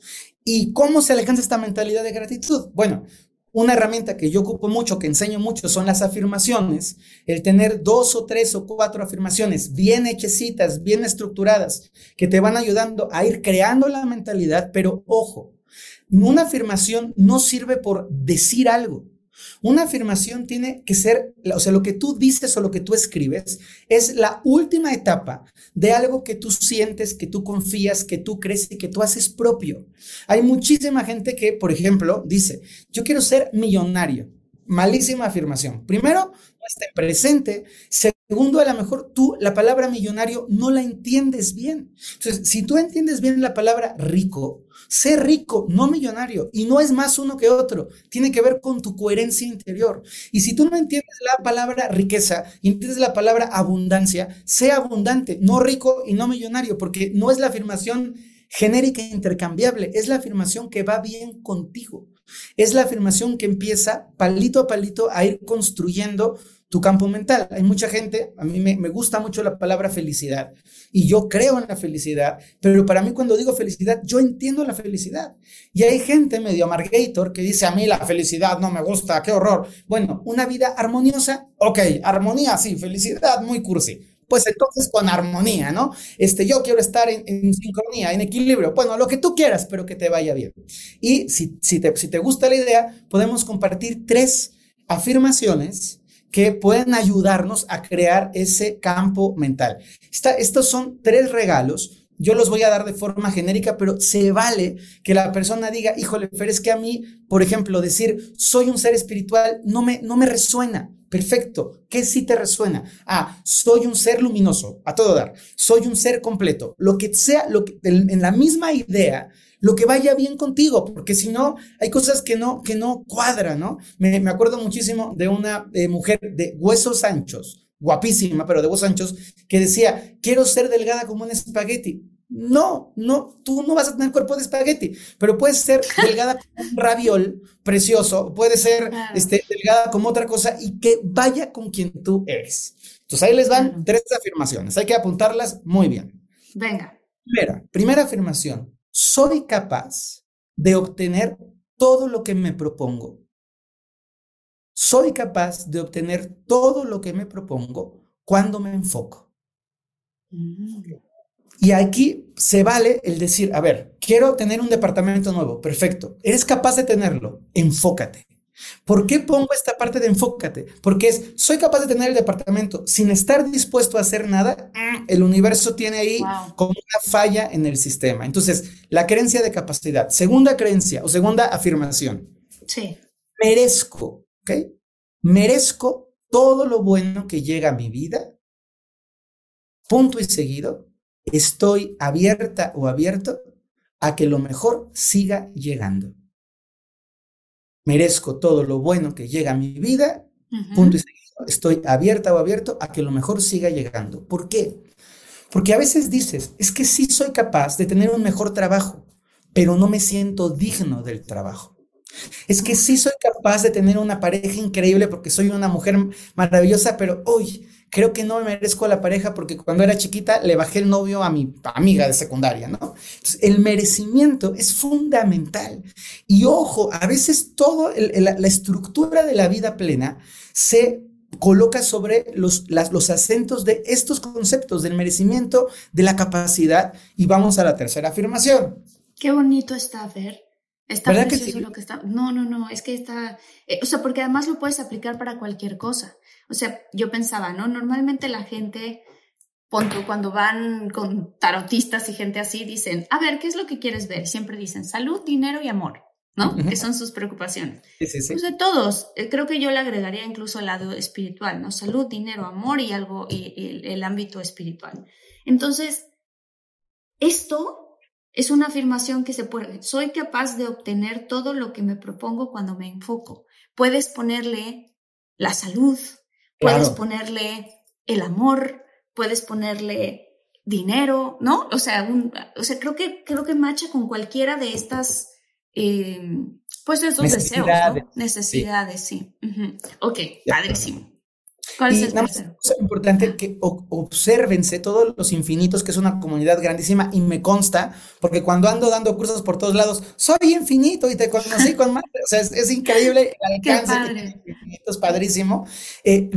¿Y cómo se alcanza esta mentalidad de gratitud? Bueno, una herramienta que yo ocupo mucho, que enseño mucho, son las afirmaciones. El tener dos o tres o cuatro afirmaciones bien hechecitas, bien estructuradas, que te van ayudando a ir creando la mentalidad, pero ojo, una afirmación no sirve por decir algo. Una afirmación tiene que ser, o sea, lo que tú dices o lo que tú escribes es la última etapa de algo que tú sientes, que tú confías, que tú crees y que tú haces propio. Hay muchísima gente que, por ejemplo, dice, yo quiero ser millonario. Malísima afirmación. Primero, no está presente. Segundo, a lo mejor tú la palabra millonario no la entiendes bien. Entonces, si tú entiendes bien la palabra rico, sé rico, no millonario. Y no es más uno que otro. Tiene que ver con tu coherencia interior. Y si tú no entiendes la palabra riqueza y entiendes la palabra abundancia, sé abundante, no rico y no millonario, porque no es la afirmación genérica e intercambiable, es la afirmación que va bien contigo. Es la afirmación que empieza palito a palito a ir construyendo tu campo mental. Hay mucha gente, a mí me, gusta mucho la palabra felicidad y yo creo en la felicidad, pero para mí cuando digo felicidad, yo entiendo la felicidad. Y hay gente medio amargator que dice, a mí la felicidad no me gusta, qué horror. Bueno, una vida armoniosa, ok, armonía, sí, felicidad, muy cursi pues entonces con armonía, ¿no? Este, yo quiero estar en, sincronía, en equilibrio, bueno, lo que tú quieras, pero que te vaya bien. Y si, si, te, si te gusta la idea, podemos compartir tres afirmaciones que pueden ayudarnos a crear ese campo mental. estos son tres regalos. Yo los voy a dar de forma genérica, pero se vale que la persona diga, híjole, pero es que a mí, por ejemplo, decir soy un ser espiritual no me, no me resuena. Perfecto. ¿Qué sí te resuena? Ah, soy un ser luminoso, a todo dar. Soy un ser completo. Lo que sea, en, la misma idea, lo que vaya bien contigo, porque si no, hay cosas que no, que no cuadran, ¿no? Me, acuerdo muchísimo de una eh, mujer de huesos anchos, guapísima, pero de huesos anchos, que decía, quiero ser delgada como un espagueti. No, no, tú no vas a tener cuerpo de espagueti, pero puedes ser delgada como un raviol precioso, puede ser este, delgada como otra cosa y que vaya con quien tú eres. Entonces ahí les van tres afirmaciones, hay que apuntarlas muy bien. Venga. Primera, primera afirmación, soy capaz de obtener todo lo que me propongo. Soy capaz de obtener todo lo que me propongo cuando me enfoco. Mm. Y aquí se vale el decir, a ver, quiero tener un departamento nuevo, perfecto. ¿Eres capaz de tenerlo? Enfócate. ¿Por qué pongo esta parte de enfócate? Porque es, soy capaz de tener el departamento sin estar dispuesto a hacer nada, el universo tiene ahí como una falla en el sistema. Entonces, la creencia de capacidad. Segunda creencia o segunda afirmación. Sí. Merezco, ¿ok? Merezco todo lo bueno que llega a mi vida. Punto y seguido estoy abierta o abierto a que lo mejor siga llegando. Merezco todo lo bueno que llega a mi vida, punto y seguido. Estoy abierta o abierto a que lo mejor siga llegando. ¿Por qué? Porque a veces dices, es que sí soy capaz de tener un mejor trabajo, pero no me siento digno del trabajo. Es que sí soy capaz de tener una pareja increíble porque soy una mujer maravillosa, pero hoy creo que no me merezco a la pareja porque cuando era chiquita le bajé el novio a mi amiga de secundaria, ¿no? Entonces, el merecimiento es fundamental. Y ojo, a veces toda la estructura de la vida plena se coloca sobre los, los acentos de estos conceptos del merecimiento, de la capacidad y vamos a la tercera afirmación. Qué bonito está, ver. Está precioso lo que está. No, no, no, es que está. Eh, o sea, porque además lo puedes aplicar para cualquier cosa. O sea, yo pensaba, ¿no? Normalmente la gente, cuando van con tarotistas y gente así, dicen, a ver, ¿qué es lo que quieres ver? Siempre dicen salud, dinero y amor. ¿no? Que son sus preocupaciones. Sí, sí, sí. Pues de todos, eh, creo que yo le agregaría incluso el lado espiritual, ¿no? Salud, dinero, amor y algo, y, el ámbito espiritual. Entonces, esto es una afirmación que se puede, soy capaz de obtener todo lo que me propongo cuando me enfoco. Puedes ponerle la salud, puedes ponerle el amor, puedes ponerle dinero, ¿no? O sea, o sea creo que creo que macha con cualquiera de estas Em, pues esos deseos, Necesidades, sí. Ok, padrísimo. ¿Cuál es el tercero? Es importante que observense todos los infinitos, que es una comunidad grandísima y me consta, porque cuando ando dando cursos por todos lados, soy infinito y te conocí con más. O sea, es, increíble el alcance que infinito, es padrísimo. Eh,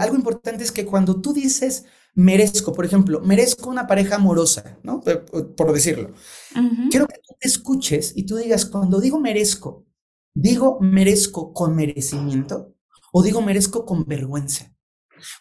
algo importante es que cuando tú dices, merezco, por ejemplo, merezco una pareja amorosa, ¿no? Por, decirlo. Quiero que tú te escuches y tú digas, cuando digo merezco, digo merezco con merecimiento o digo merezco con vergüenza.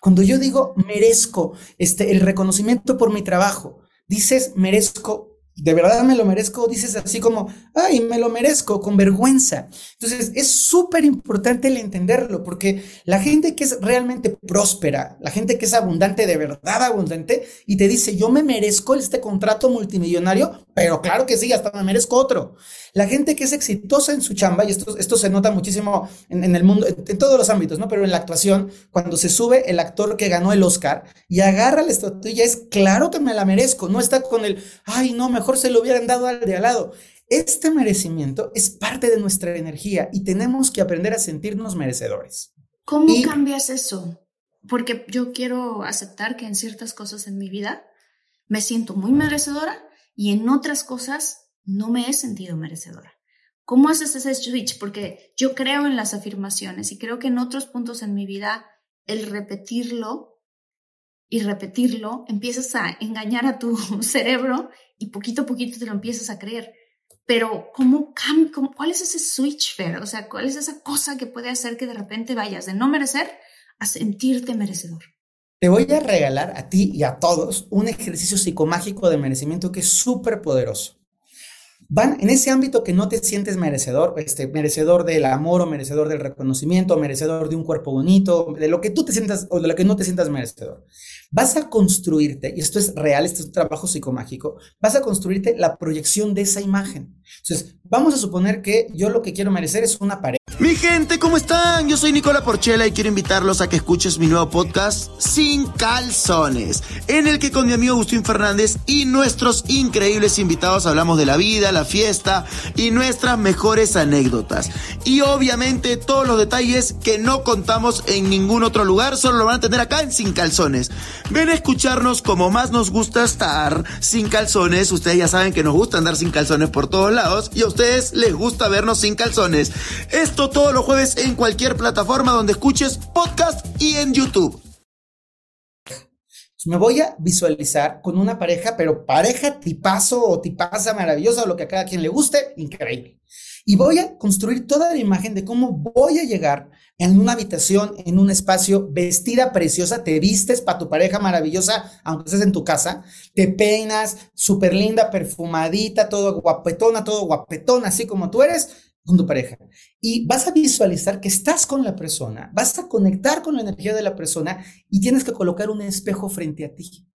Cuando yo digo merezco este, el reconocimiento por mi trabajo, dices merezco de verdad me lo merezco, dices así como, ay, me lo merezco, con vergüenza. Entonces, es súper importante el entenderlo, porque la gente que es realmente próspera, la gente que es abundante, de verdad abundante, y te dice, yo me merezco este contrato multimillonario, pero claro que sí, hasta me merezco otro. La gente que es exitosa en su chamba, y esto, esto se nota muchísimo en, el mundo, en, todos los ámbitos, ¿no? Pero en la actuación, cuando se sube el actor que ganó el Oscar y agarra la estatuilla, es claro que me la merezco, no está con el, ay, no, mejor se lo hubieran dado al de al lado. Este merecimiento es parte de nuestra energía y tenemos que aprender a sentirnos merecedores. ¿Cómo cambias eso? Porque yo quiero aceptar que en ciertas cosas en mi vida me siento muy merecedora y en otras cosas no me he sentido merecedora. ¿Cómo haces ese switch? Porque yo creo en las afirmaciones y creo que en otros puntos en mi vida el repetirlo y repetirlo empiezas a engañar a tu cerebro y poquito a poquito te lo empiezas a creer. Pero ¿cómo, cómo cuál es ese switch, Fer? O sea, ¿cuál es esa cosa que puede hacer que de repente vayas de no merecer a sentirte merecedor? Te voy a regalar a ti y a todos un ejercicio psicomágico de merecimiento que es súper poderoso van en ese ámbito que no te sientes merecedor, este, merecedor del amor o merecedor del reconocimiento, o merecedor de un cuerpo bonito, de lo que tú te sientas o de lo que no te sientas merecedor. Vas a construirte, y esto es real, este es un trabajo psicomágico, vas a construirte la proyección de esa imagen. Entonces, vamos a suponer que yo lo que quiero merecer es una pareja. Mi gente, ¿cómo están? Yo soy Nicola Porchela y quiero invitarlos a que escuches mi nuevo podcast Sin Calzones, en el que con mi amigo Agustín Fernández y nuestros increíbles invitados hablamos de la vida, la fiesta y nuestras mejores anécdotas. Y obviamente todos los detalles que no contamos en ningún otro lugar, solo lo van a tener acá en Sin Calzones. Ven a escucharnos como más nos gusta estar sin calzones. Ustedes ya saben que nos gusta andar sin calzones por todos lados y a ustedes les gusta vernos sin calzones. Esto todos los jueves en cualquier plataforma donde escuches podcast y en YouTube. Me voy a visualizar con una pareja, pero pareja tipazo o tipaza maravillosa o lo que a cada quien le guste, increíble. Y voy a construir toda la imagen de cómo voy a llegar en una habitación, en un espacio, vestida preciosa, te vistes para tu pareja maravillosa, aunque estés en tu casa, te peinas, súper linda, perfumadita, todo guapetona, todo guapetón, así como tú eres, con tu pareja. Y vas a visualizar que estás con la persona, vas a conectar con la energía de la persona y tienes que colocar un espejo frente a ti.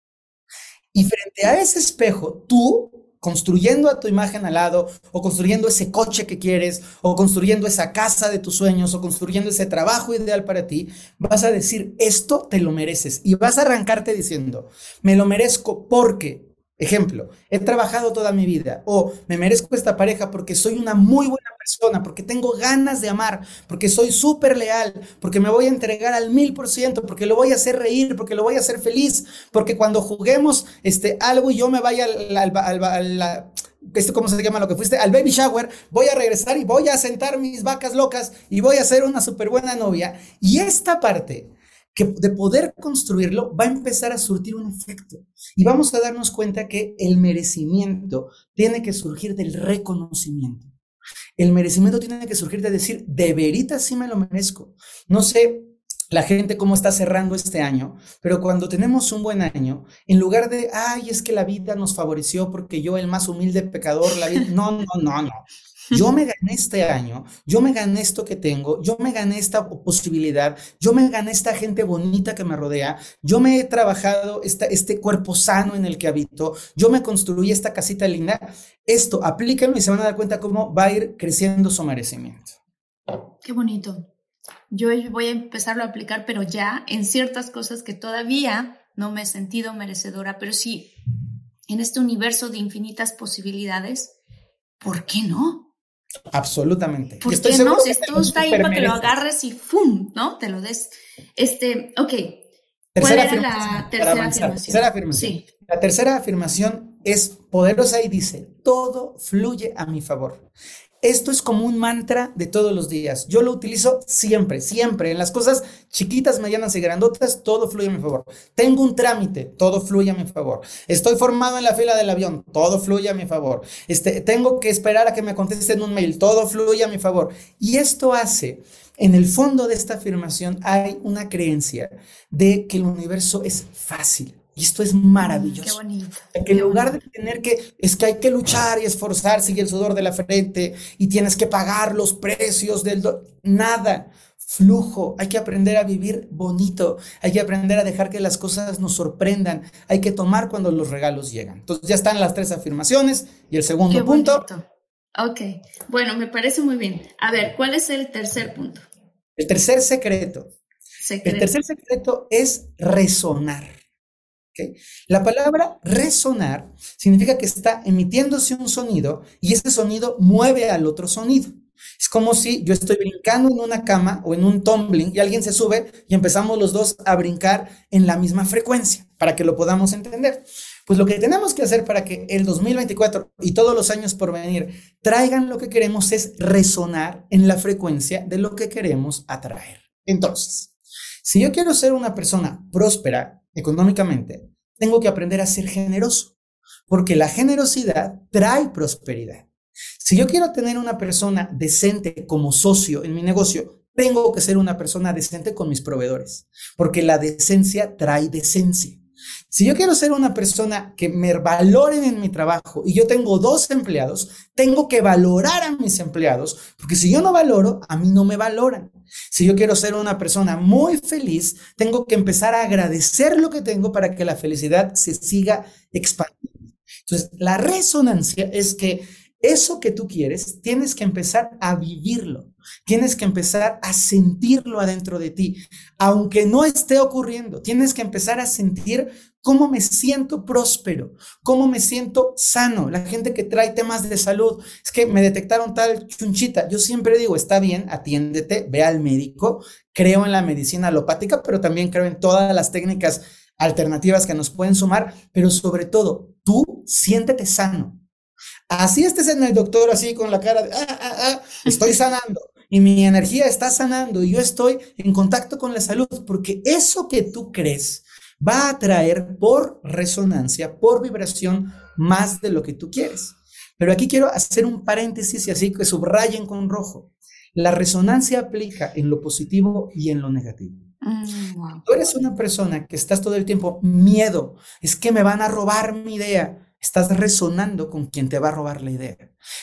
Y frente a ese espejo, tú, construyendo a tu imagen al lado, o construyendo ese coche que quieres, o construyendo esa casa de tus sueños, o construyendo ese trabajo ideal para ti, vas a decir, esto te lo mereces. Y vas a arrancarte diciendo, me lo merezco porque Ejemplo, he trabajado toda mi vida o me merezco esta pareja porque soy una muy buena persona, porque tengo ganas de amar, porque soy súper leal, porque me voy a entregar al mil por ciento, porque lo voy a hacer reír, porque lo voy a hacer feliz, porque cuando juguemos este, algo y yo me vaya al, esto cómo se llama lo que fuiste, al baby shower, voy a regresar y voy a sentar mis vacas locas y voy a ser una súper buena novia. Y esta parte que de poder construirlo va a empezar a surtir un efecto. Y vamos a darnos cuenta que el merecimiento tiene que surgir del reconocimiento. El merecimiento tiene que surgir de decir, de verita sí me lo merezco. No sé la gente cómo está cerrando este año, pero cuando tenemos un buen año, en lugar de, ay, es que la vida nos favoreció porque yo, el más humilde pecador, la vida, no, no, no, no. Yo me gané este año, yo me gané esto que tengo, yo me gané esta posibilidad, yo me gané esta gente bonita que me rodea, yo me he trabajado esta, este cuerpo sano en el que habito, yo me construí esta casita linda. Esto, aplíquenlo y se van a dar cuenta cómo va a ir creciendo su merecimiento. Qué bonito. Yo voy a empezarlo a aplicar, pero ya en ciertas cosas que todavía no me he sentido merecedora, pero sí, en este universo de infinitas posibilidades, ¿por qué no? Absolutamente. ¿Por qué no? Si esto está ahí para que lo agarres y ¡fum! ¿No? Te lo des. Este, ok. ¿Cuál era la tercera afirmación? Tercera afirmación. Sí. La tercera afirmación es poderosa y dice, todo fluye a mi favor. Esto es como un mantra de todos los días. Yo lo utilizo siempre, siempre. En las cosas chiquitas, medianas y grandotas, todo fluye a mi favor. Tengo un trámite, todo fluye a mi favor. Estoy formado en la fila del avión, todo fluye a mi favor. Este, tengo que esperar a que me contesten un mail, todo fluye a mi favor. Y esto hace, en el fondo de esta afirmación hay una creencia de que el universo es fácil y esto es maravilloso. Qué bonito. Que en lugar de tener que, es que hay que luchar y esforzarse y el sudor de la frente y tienes que pagar los precios del... nada, flujo, hay que aprender a vivir bonito, hay que aprender a dejar que las cosas nos sorprendan, hay que tomar cuando los regalos llegan. Entonces ya están las tres afirmaciones y el segundo Qué punto. Ok, bueno, me parece muy bien. A ver, ¿cuál es el tercer punto? El tercer secreto. secreto. El tercer secreto es resonar. La palabra resonar significa que está emitiéndose un sonido y ese sonido mueve al otro sonido. Es como si yo estoy brincando en una cama o en un tumbling y alguien se sube y empezamos los dos a brincar en la misma frecuencia para que lo podamos entender. Pues lo que tenemos que hacer para que el 2024 y todos los años por venir traigan lo que queremos es resonar en la frecuencia de lo que queremos atraer. Entonces, si yo quiero ser una persona próspera, económicamente, tengo que aprender a ser generoso, porque la generosidad trae prosperidad. Si yo quiero tener una persona decente como socio en mi negocio, tengo que ser una persona decente con mis proveedores, porque la decencia trae decencia. Si yo quiero ser una persona que me valoren en mi trabajo y yo tengo dos empleados, tengo que valorar a mis empleados, porque si yo no valoro, a mí no me valoran. Si yo quiero ser una persona muy feliz, tengo que empezar a agradecer lo que tengo para que la felicidad se siga expandiendo. Entonces, la resonancia es que eso que tú quieres, tienes que empezar a vivirlo, tienes que empezar a sentirlo adentro de ti, aunque no esté ocurriendo, tienes que empezar a sentir cómo me siento próspero, cómo me siento sano. La gente que trae temas de salud, es que me detectaron tal chunchita. Yo siempre digo, está bien, atiéndete, ve al médico. Creo en la medicina alopática, pero también creo en todas las técnicas alternativas que nos pueden sumar, pero sobre todo, tú siéntete sano. Así estés en el doctor así con la cara de, ah, ah, ah, estoy sanando y mi energía está sanando y yo estoy en contacto con la salud, porque eso que tú crees va a traer por resonancia, por vibración, más de lo que tú quieres. Pero aquí quiero hacer un paréntesis y así que subrayen con rojo. La resonancia aplica en lo positivo y en lo negativo. Mm, tú eres una persona que estás todo el tiempo miedo, es que me van a robar mi idea. Estás resonando con quien te va a robar la idea.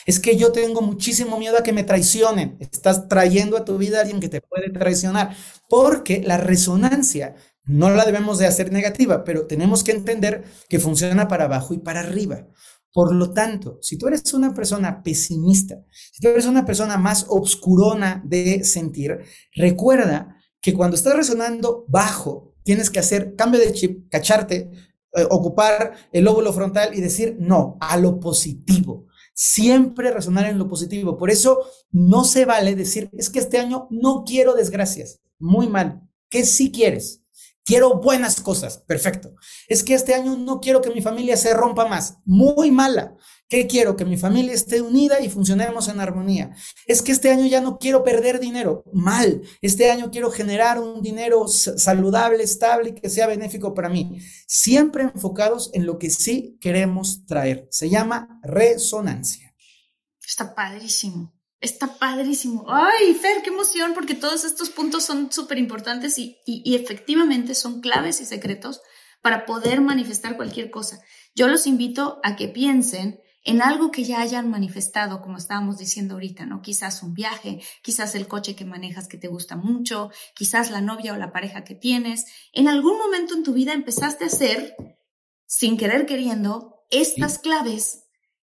Es que yo tengo muchísimo miedo a que me traicionen. Estás trayendo a tu vida a alguien que te puede traicionar. Porque la resonancia no la debemos de hacer negativa, pero tenemos que entender que funciona para abajo y para arriba. Por lo tanto, si tú eres una persona pesimista, si tú eres una persona más obscurona de sentir, recuerda que cuando estás resonando bajo, tienes que hacer cambio de chip, cacharte, eh, ocupar el lóbulo frontal y decir no a lo positivo. Siempre resonar en lo positivo. Por eso no se vale decir, es que este año no quiero desgracias. Muy mal. ¿Qué sí quieres? Quiero buenas cosas, perfecto. Es que este año no quiero que mi familia se rompa más, muy mala. ¿Qué quiero? Que mi familia esté unida y funcionemos en armonía. Es que este año ya no quiero perder dinero, mal. Este año quiero generar un dinero saludable, estable y que sea benéfico para mí. Siempre enfocados en lo que sí queremos traer. Se llama resonancia. Está padrísimo. Está padrísimo. Ay, Fer, qué emoción, porque todos estos puntos son súper importantes y, y, efectivamente son claves y secretos para poder manifestar cualquier cosa. Yo los invito a que piensen en algo que ya hayan manifestado, como estábamos diciendo ahorita, ¿no? Quizás un viaje, quizás el coche que manejas que te gusta mucho, quizás la novia o la pareja que tienes. En algún momento en tu vida empezaste a hacer, sin querer queriendo, estas claves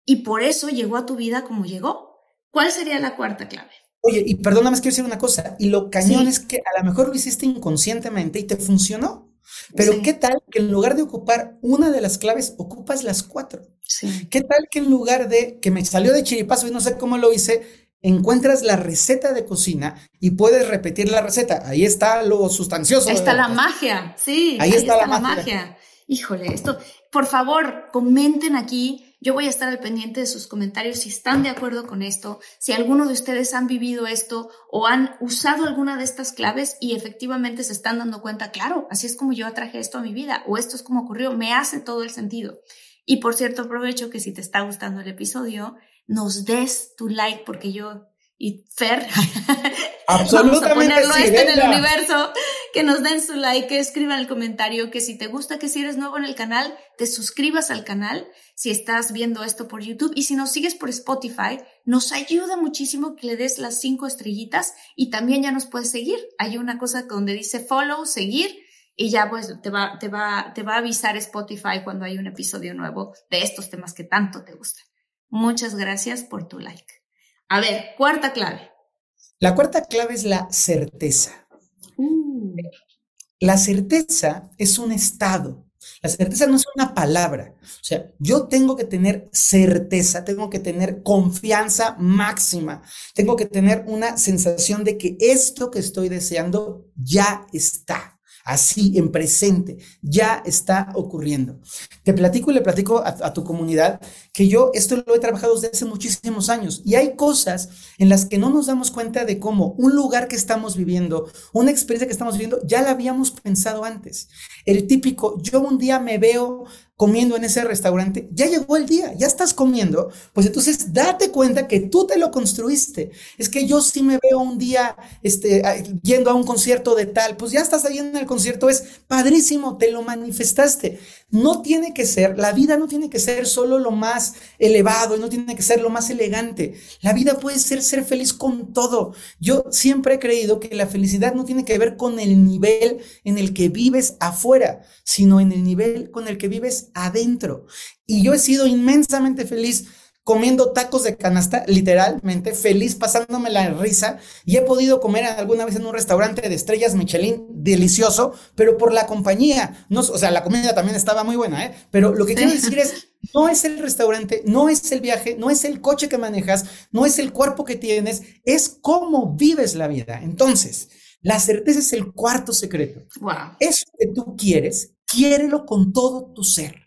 y por eso llegó a tu vida como llegó. ¿Cuál sería la cuarta clave? Oye, y perdóname, quiero decir una cosa. Y lo cañón es que a lo mejor lo hiciste inconscientemente y te funcionó. Pero ¿qué tal que en lugar de ocupar una de las claves, ocupas las cuatro? Sí. ¿Qué tal que en lugar de que me salió de chiripazo y no sé cómo lo hice, encuentras la receta de cocina y puedes repetir la receta? Ahí está lo sustancioso. Ahí está la magia, sí. Ahí, está, la, magia. Híjole, esto, por favor, comenten aquí yo voy a estar al pendiente de sus comentarios si están de acuerdo con esto, si alguno de ustedes han vivido esto o han usado alguna de estas claves y efectivamente se están dando cuenta, claro, así es como yo atraje esto a mi vida o esto es como ocurrió, me hace todo el sentido. Y por cierto, aprovecho que si te está gustando el episodio, nos des tu like porque yo y Fer, vamos a ponerlo esto en el universo, que nos den su like, que escriban el comentario, que si te gusta, que si eres nuevo en el canal, te suscribas al canal si estás viendo esto por YouTube y si nos sigues por Spotify, nos ayuda muchísimo que le des las cinco estrellitas y también ya nos puedes seguir. Hay una cosa donde dice follow, seguir y ya pues te va, te va, te va a avisar Spotify cuando hay un episodio nuevo de estos temas que tanto te gustan. Muchas gracias por tu like. A ver, cuarta clave. La cuarta clave es la certeza. Uh. La certeza es un estado. La certeza no es una palabra. O sea, yo tengo que tener certeza, tengo que tener confianza máxima, tengo que tener una sensación de que esto que estoy deseando ya está así en presente, ya está ocurriendo. Te platico y le platico a, tu comunidad que yo esto lo he trabajado desde hace muchísimos años y hay cosas en las que no nos damos cuenta de cómo un lugar que estamos viviendo, una experiencia que estamos viviendo, ya la habíamos pensado antes. El típico, yo un día me veo comiendo en ese restaurante, ya llegó el día, ya estás comiendo, pues entonces date cuenta que tú te lo construiste. Es que yo sí me veo un día este, yendo a un concierto de tal, pues ya estás ahí en el concierto, es padrísimo, te lo manifestaste. No tiene que ser, la vida no tiene que ser solo lo más elevado, no tiene que ser lo más elegante. La vida puede ser ser feliz con todo. Yo siempre he creído que la felicidad no tiene que ver con el nivel en el que vives afuera, sino en el nivel con el que vives adentro. Y yo he sido inmensamente feliz comiendo tacos de canasta, literalmente, feliz, pasándome la risa, y he podido comer alguna vez en un restaurante de estrellas Michelin, delicioso, pero por la compañía, no, o sea, la comida también estaba muy buena, ¿eh? Pero lo que quiero decir es, no es el restaurante, no es el viaje, no es el coche que manejas, no es el cuerpo que tienes, es cómo vives la vida. Entonces, la certeza es el cuarto secreto. Wow. Eso que tú quieres, quiérelo con todo tu ser.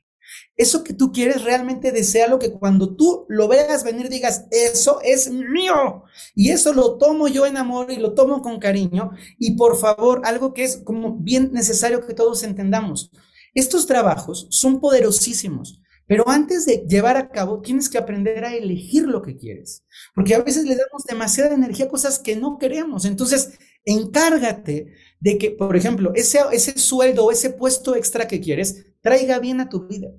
Eso que tú quieres realmente desea lo que cuando tú lo veas venir digas, eso es mío. Y eso lo tomo yo en amor y lo tomo con cariño. Y por favor, algo que es como bien necesario que todos entendamos. Estos trabajos son poderosísimos. Pero antes de llevar a cabo, tienes que aprender a elegir lo que quieres, porque a veces le damos demasiada energía a cosas que no queremos. Entonces, encárgate de que, por ejemplo, ese, ese sueldo o ese puesto extra que quieres traiga bien a tu vida.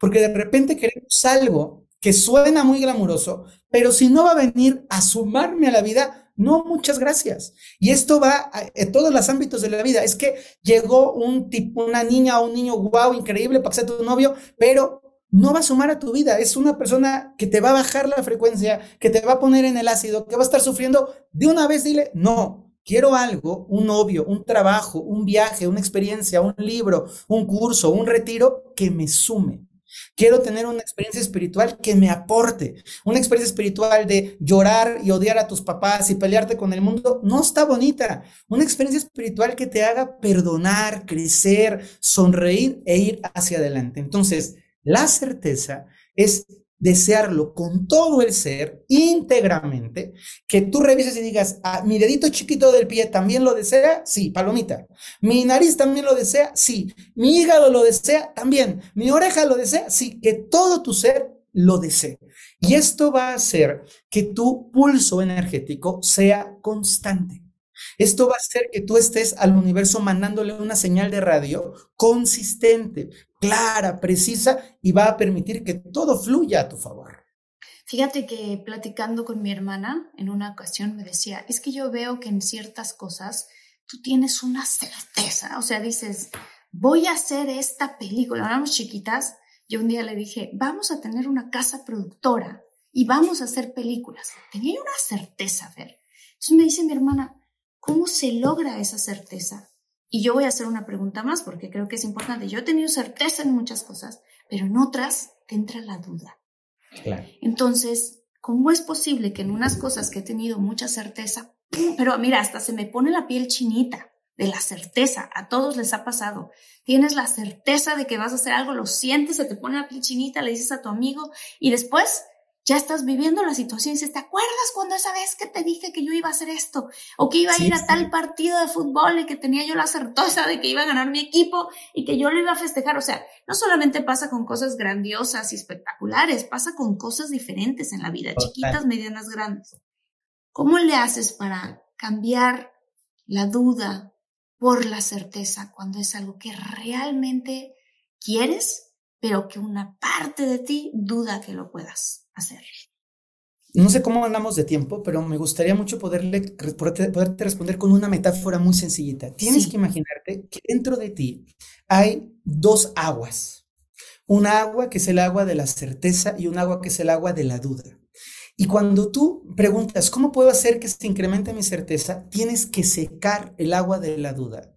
Porque de repente queremos algo que suena muy glamuroso, pero si no va a venir a sumarme a la vida, no, muchas gracias. Y esto va en todos los ámbitos de la vida. Es que llegó un tipo, una niña o un niño, wow, increíble para que sea tu novio, pero no va a sumar a tu vida. Es una persona que te va a bajar la frecuencia, que te va a poner en el ácido, que va a estar sufriendo. De una vez dile, no, quiero algo, un novio, un trabajo, un viaje, una experiencia, un libro, un curso, un retiro que me sume. Quiero tener una experiencia espiritual que me aporte. Una experiencia espiritual de llorar y odiar a tus papás y pelearte con el mundo no está bonita. Una experiencia espiritual que te haga perdonar, crecer, sonreír e ir hacia adelante. Entonces, la certeza es desearlo con todo el ser, íntegramente, que tú revises y digas, ah, mi dedito chiquito del pie también lo desea, sí, palomita. Mi nariz también lo desea, sí. Mi hígado lo desea, también. Mi oreja lo desea, sí. Que todo tu ser lo desee. Y esto va a hacer que tu pulso energético sea constante. Esto va a hacer que tú estés al universo mandándole una señal de radio consistente, clara, precisa y va a permitir que todo fluya a tu favor. Fíjate que platicando con mi hermana en una ocasión me decía, es que yo veo que en ciertas cosas tú tienes una certeza, o sea, dices, voy a hacer esta película, éramos chiquitas, yo un día le dije, vamos a tener una casa productora y vamos a hacer películas. Tenía una certeza, ver. Entonces me dice mi hermana, ¿cómo se logra esa certeza? Y yo voy a hacer una pregunta más porque creo que es importante. Yo he tenido certeza en muchas cosas, pero en otras te entra la duda. Entonces, ¿cómo es posible que en unas cosas que he tenido mucha certeza, pero mira, hasta se me pone la piel chinita de la certeza, a todos les ha pasado. Tienes la certeza de que vas a hacer algo, lo sientes, se te pone la piel chinita, le dices a tu amigo y después ya estás viviendo la situación y dices, ¿te acuerdas cuando esa vez que te dije que yo iba a hacer esto? O que iba a ir a tal partido de fútbol y que tenía yo la certeza de que iba a ganar mi equipo y que yo lo iba a festejar. O sea, no solamente pasa con cosas grandiosas y espectaculares, pasa con cosas diferentes en la vida, chiquitas, medianas, grandes. ¿Cómo le haces para cambiar la duda por la certeza cuando es algo que realmente quieres, pero que una parte de ti duda que lo puedas? hacer. No sé cómo andamos de tiempo, pero me gustaría mucho poderle, poderte, responder con una metáfora muy sencillita. Tienes que imaginarte que dentro de ti hay dos aguas. Un agua que es el agua de la certeza y un agua que es el agua de la duda. Y cuando tú preguntas, ¿cómo puedo hacer que se incremente mi certeza? Tienes que secar el agua de la duda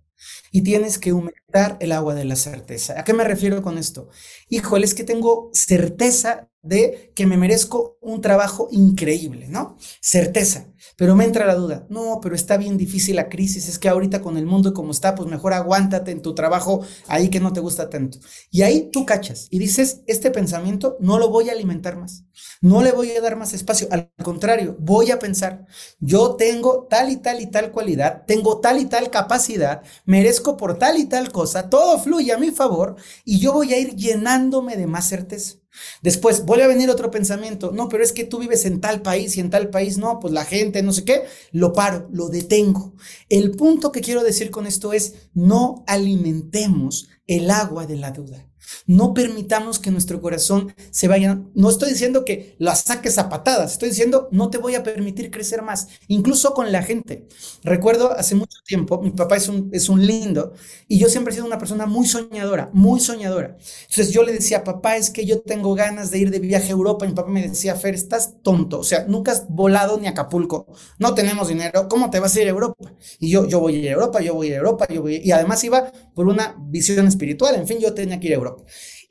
y tienes que humectar el agua de la certeza. ¿A qué me refiero con esto? Híjole, es que tengo certeza de que me merezco un trabajo increíble, ¿no? Certeza. Pero me entra la duda, no, pero está bien difícil la crisis, es que ahorita con el mundo como está, pues mejor aguántate en tu trabajo ahí que no te gusta tanto. Y ahí tú cachas y dices, este pensamiento no lo voy a alimentar más, no le voy a dar más espacio, al contrario, voy a pensar, yo tengo tal y tal y tal cualidad, tengo tal y tal capacidad, merezco por tal y tal cosa, todo fluye a mi favor y yo voy a ir llenándome de más certeza. Después vuelve a venir otro pensamiento, no, pero es que tú vives en tal país y en tal país no, pues la gente, no sé qué, lo paro, lo detengo. El punto que quiero decir con esto es, no alimentemos el agua de la duda. No permitamos que nuestro corazón se vaya. No estoy diciendo que la saques a patadas, estoy diciendo no te voy a permitir crecer más, incluso con la gente. Recuerdo hace mucho tiempo, mi papá es un, es un lindo y yo siempre he sido una persona muy soñadora, muy soñadora. Entonces yo le decía, papá, es que yo tengo ganas de ir de viaje a Europa. Y mi papá me decía, Fer, estás tonto, o sea, nunca has volado ni a Acapulco, no tenemos dinero, ¿cómo te vas a ir a Europa? Y yo, yo voy a ir a Europa, yo voy a ir a Europa, yo voy y además iba por una visión espiritual, en fin, yo tenía que ir a Europa.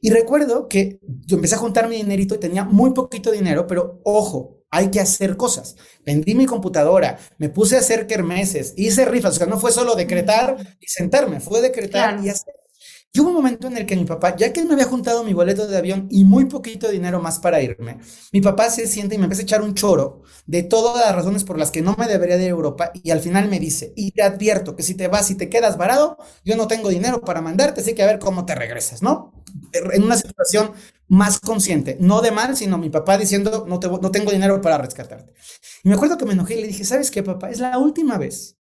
Y recuerdo que yo empecé a juntar mi dinerito y tenía muy poquito dinero, pero ojo, hay que hacer cosas. Vendí mi computadora, me puse a hacer kermeses, hice rifas, o sea, no fue solo decretar y sentarme, fue decretar y hacer. Y hubo un momento en el que mi papá, ya que él me había juntado mi boleto de avión y muy poquito dinero más para irme, mi papá se siente y me empieza a echar un choro de todas las razones por las que no me debería de ir a Europa y al final me dice, y te advierto que si te vas y te quedas varado, yo no tengo dinero para mandarte, así que a ver cómo te regresas, ¿no? En una situación más consciente, no de mal, sino mi papá diciendo, no, te, no tengo dinero para rescatarte. Y me acuerdo que me enojé y le dije, ¿sabes qué, papá? Es la última vez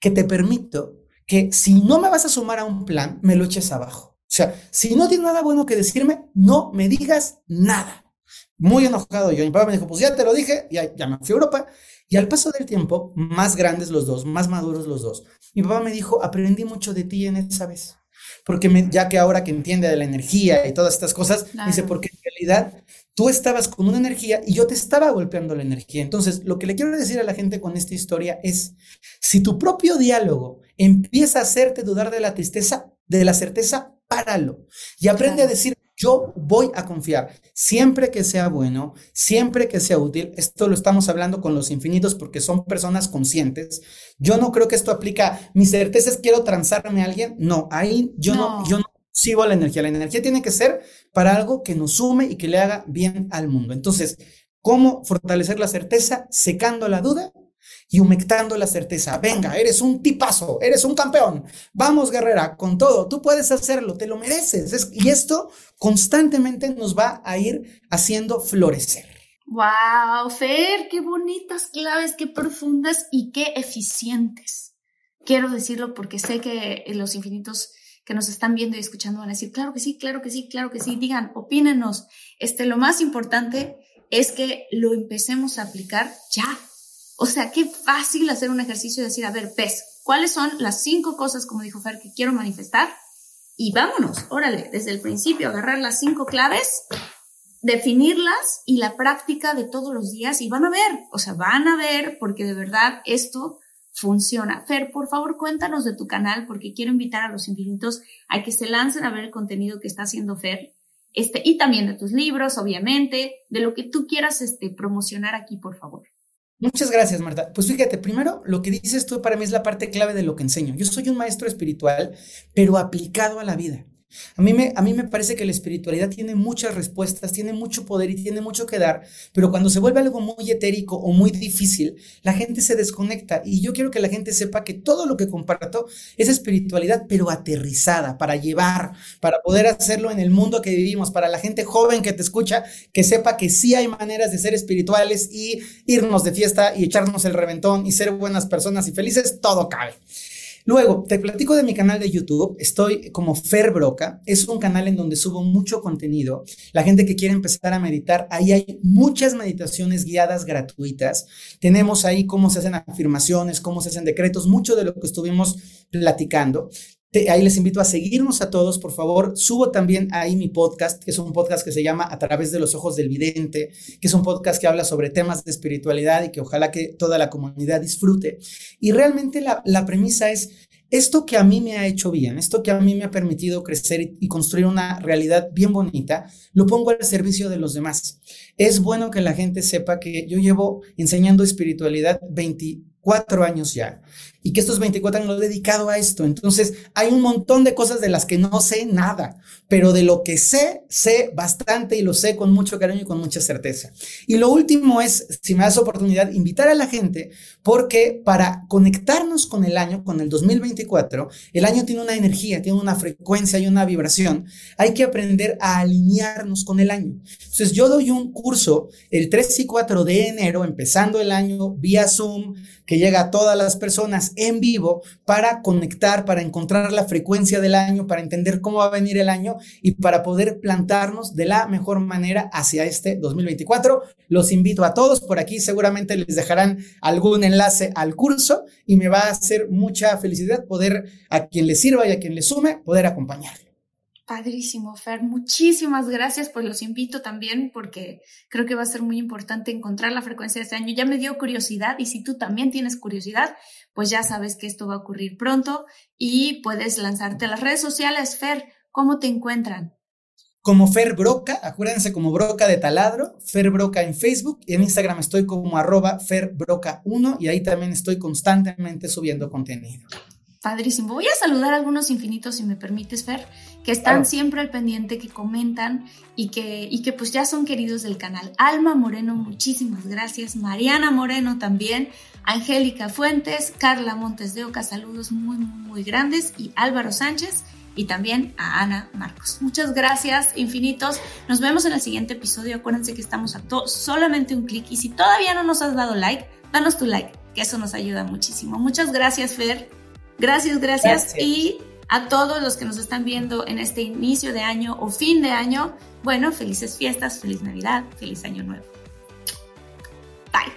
que te permito que si no me vas a sumar a un plan, me lo eches abajo. O sea, si no tienes nada bueno que decirme, no me digas nada. Muy enojado yo. Mi papá me dijo, pues ya te lo dije, ya, ya me fui a Europa. Y al paso del tiempo, más grandes los dos, más maduros los dos, mi papá me dijo, aprendí mucho de ti en esa vez. Porque me, ya que ahora que entiende de la energía y todas estas cosas, dice, porque en realidad tú estabas con una energía y yo te estaba golpeando la energía. Entonces, lo que le quiero decir a la gente con esta historia es, si tu propio diálogo empieza a hacerte dudar de la tristeza, de la certeza, páralo y aprende a decir, yo voy a confiar siempre que sea bueno, siempre que sea útil. Esto lo estamos hablando con los infinitos porque son personas conscientes. Yo no creo que esto aplica. Mi certeza es quiero transarme a alguien. No, ahí yo no, yo no sigo la energía. La energía tiene que ser para algo que nos sume y que le haga bien al mundo. Entonces, ¿cómo fortalecer la certeza? Secando la duda y humectando la certeza. Venga, eres un tipazo, eres un campeón. Vamos, guerrera, con todo. Tú puedes hacerlo, te lo mereces. y esto constantemente nos va a ir haciendo florecer. Wow, Fer, qué bonitas claves, qué profundas y qué eficientes. Quiero decirlo porque sé que los infinitos que nos están viendo y escuchando van a decir, claro que sí, claro que sí, claro que sí. Digan, opínenos. Este, lo más importante es que lo empecemos a aplicar ya o sea, qué fácil hacer un ejercicio y decir, a ver, pez, ¿cuáles son las cinco cosas, como dijo Fer, que quiero manifestar? Y vámonos, órale, desde el principio, agarrar las cinco claves, definirlas y la práctica de todos los días y van a ver, o sea, van a ver porque de verdad esto funciona. Fer, por favor, cuéntanos de tu canal porque quiero invitar a los infinitos a que se lancen a ver el contenido que está haciendo Fer. Este, y también de tus libros, obviamente, de lo que tú quieras este, promocionar aquí, por favor. Muchas gracias, Marta. Pues fíjate, primero lo que dices tú para mí es la parte clave de lo que enseño. Yo soy un maestro espiritual, pero aplicado a la vida. A mí, me, a mí me parece que la espiritualidad tiene muchas respuestas, tiene mucho poder y tiene mucho que dar, pero cuando se vuelve algo muy etérico o muy difícil, la gente se desconecta. Y yo quiero que la gente sepa que todo lo que comparto es espiritualidad, pero aterrizada, para llevar, para poder hacerlo en el mundo que vivimos, para la gente joven que te escucha, que sepa que sí hay maneras de ser espirituales y irnos de fiesta y echarnos el reventón y ser buenas personas y felices, todo cabe. Luego, te platico de mi canal de YouTube. Estoy como Fer Broca. Es un canal en donde subo mucho contenido. La gente que quiere empezar a meditar, ahí hay muchas meditaciones guiadas gratuitas. Tenemos ahí cómo se hacen afirmaciones, cómo se hacen decretos, mucho de lo que estuvimos platicando. Ahí les invito a seguirnos a todos, por favor. Subo también ahí mi podcast, que es un podcast que se llama A través de los ojos del vidente, que es un podcast que habla sobre temas de espiritualidad y que ojalá que toda la comunidad disfrute. Y realmente la, la premisa es esto que a mí me ha hecho bien, esto que a mí me ha permitido crecer y, construir una realidad bien bonita, lo pongo al servicio de los demás. Es bueno que la gente sepa que yo llevo enseñando espiritualidad 24 años ya y que estos 24 años lo dedicado a esto. Entonces, hay un montón de cosas de las que no sé nada, pero de lo que sé, sé bastante y lo sé con mucho cariño y con mucha certeza. Y lo último es, si me das oportunidad, invitar a la gente, porque para conectarnos con el año, con el 2024, el año tiene una energía, tiene una frecuencia y una vibración. Hay que aprender a alinearnos con el año. Entonces, yo doy un curso el 3 y 4 de enero, empezando el año vía Zoom, que llega a todas las personas en vivo para conectar, para encontrar la frecuencia del año, para entender cómo va a venir el año y para poder plantarnos de la mejor manera hacia este 2024. Los invito a todos por aquí, seguramente les dejarán algún enlace al curso y me va a hacer mucha felicidad poder a quien le sirva y a quien le sume, poder acompañarlo. Padrísimo, Fer. Muchísimas gracias. Pues los invito también porque creo que va a ser muy importante encontrar la frecuencia de este año. Ya me dio curiosidad y si tú también tienes curiosidad, pues ya sabes que esto va a ocurrir pronto y puedes lanzarte a las redes sociales. Fer, ¿cómo te encuentran? Como Fer Broca, acuérdense como Broca de Taladro, Fer Broca en Facebook y en Instagram estoy como arroba Fer Broca 1 y ahí también estoy constantemente subiendo contenido. Padrísimo. Voy a saludar a algunos infinitos, si me permites, Fer, que están siempre al pendiente, que comentan y que, y que pues ya son queridos del canal. Alma Moreno, muchísimas gracias. Mariana Moreno también. Angélica Fuentes, Carla Montes de Oca, saludos muy, muy, muy grandes. Y Álvaro Sánchez y también a Ana Marcos. Muchas gracias, infinitos. Nos vemos en el siguiente episodio. Acuérdense que estamos a solamente un clic. Y si todavía no nos has dado like, danos tu like, que eso nos ayuda muchísimo. Muchas gracias, Fer. Gracias, gracias, Y a todos los que nos están viendo en este inicio de año o fin de año, bueno, felices fiestas, feliz Navidad, feliz Año Nuevo. Bye.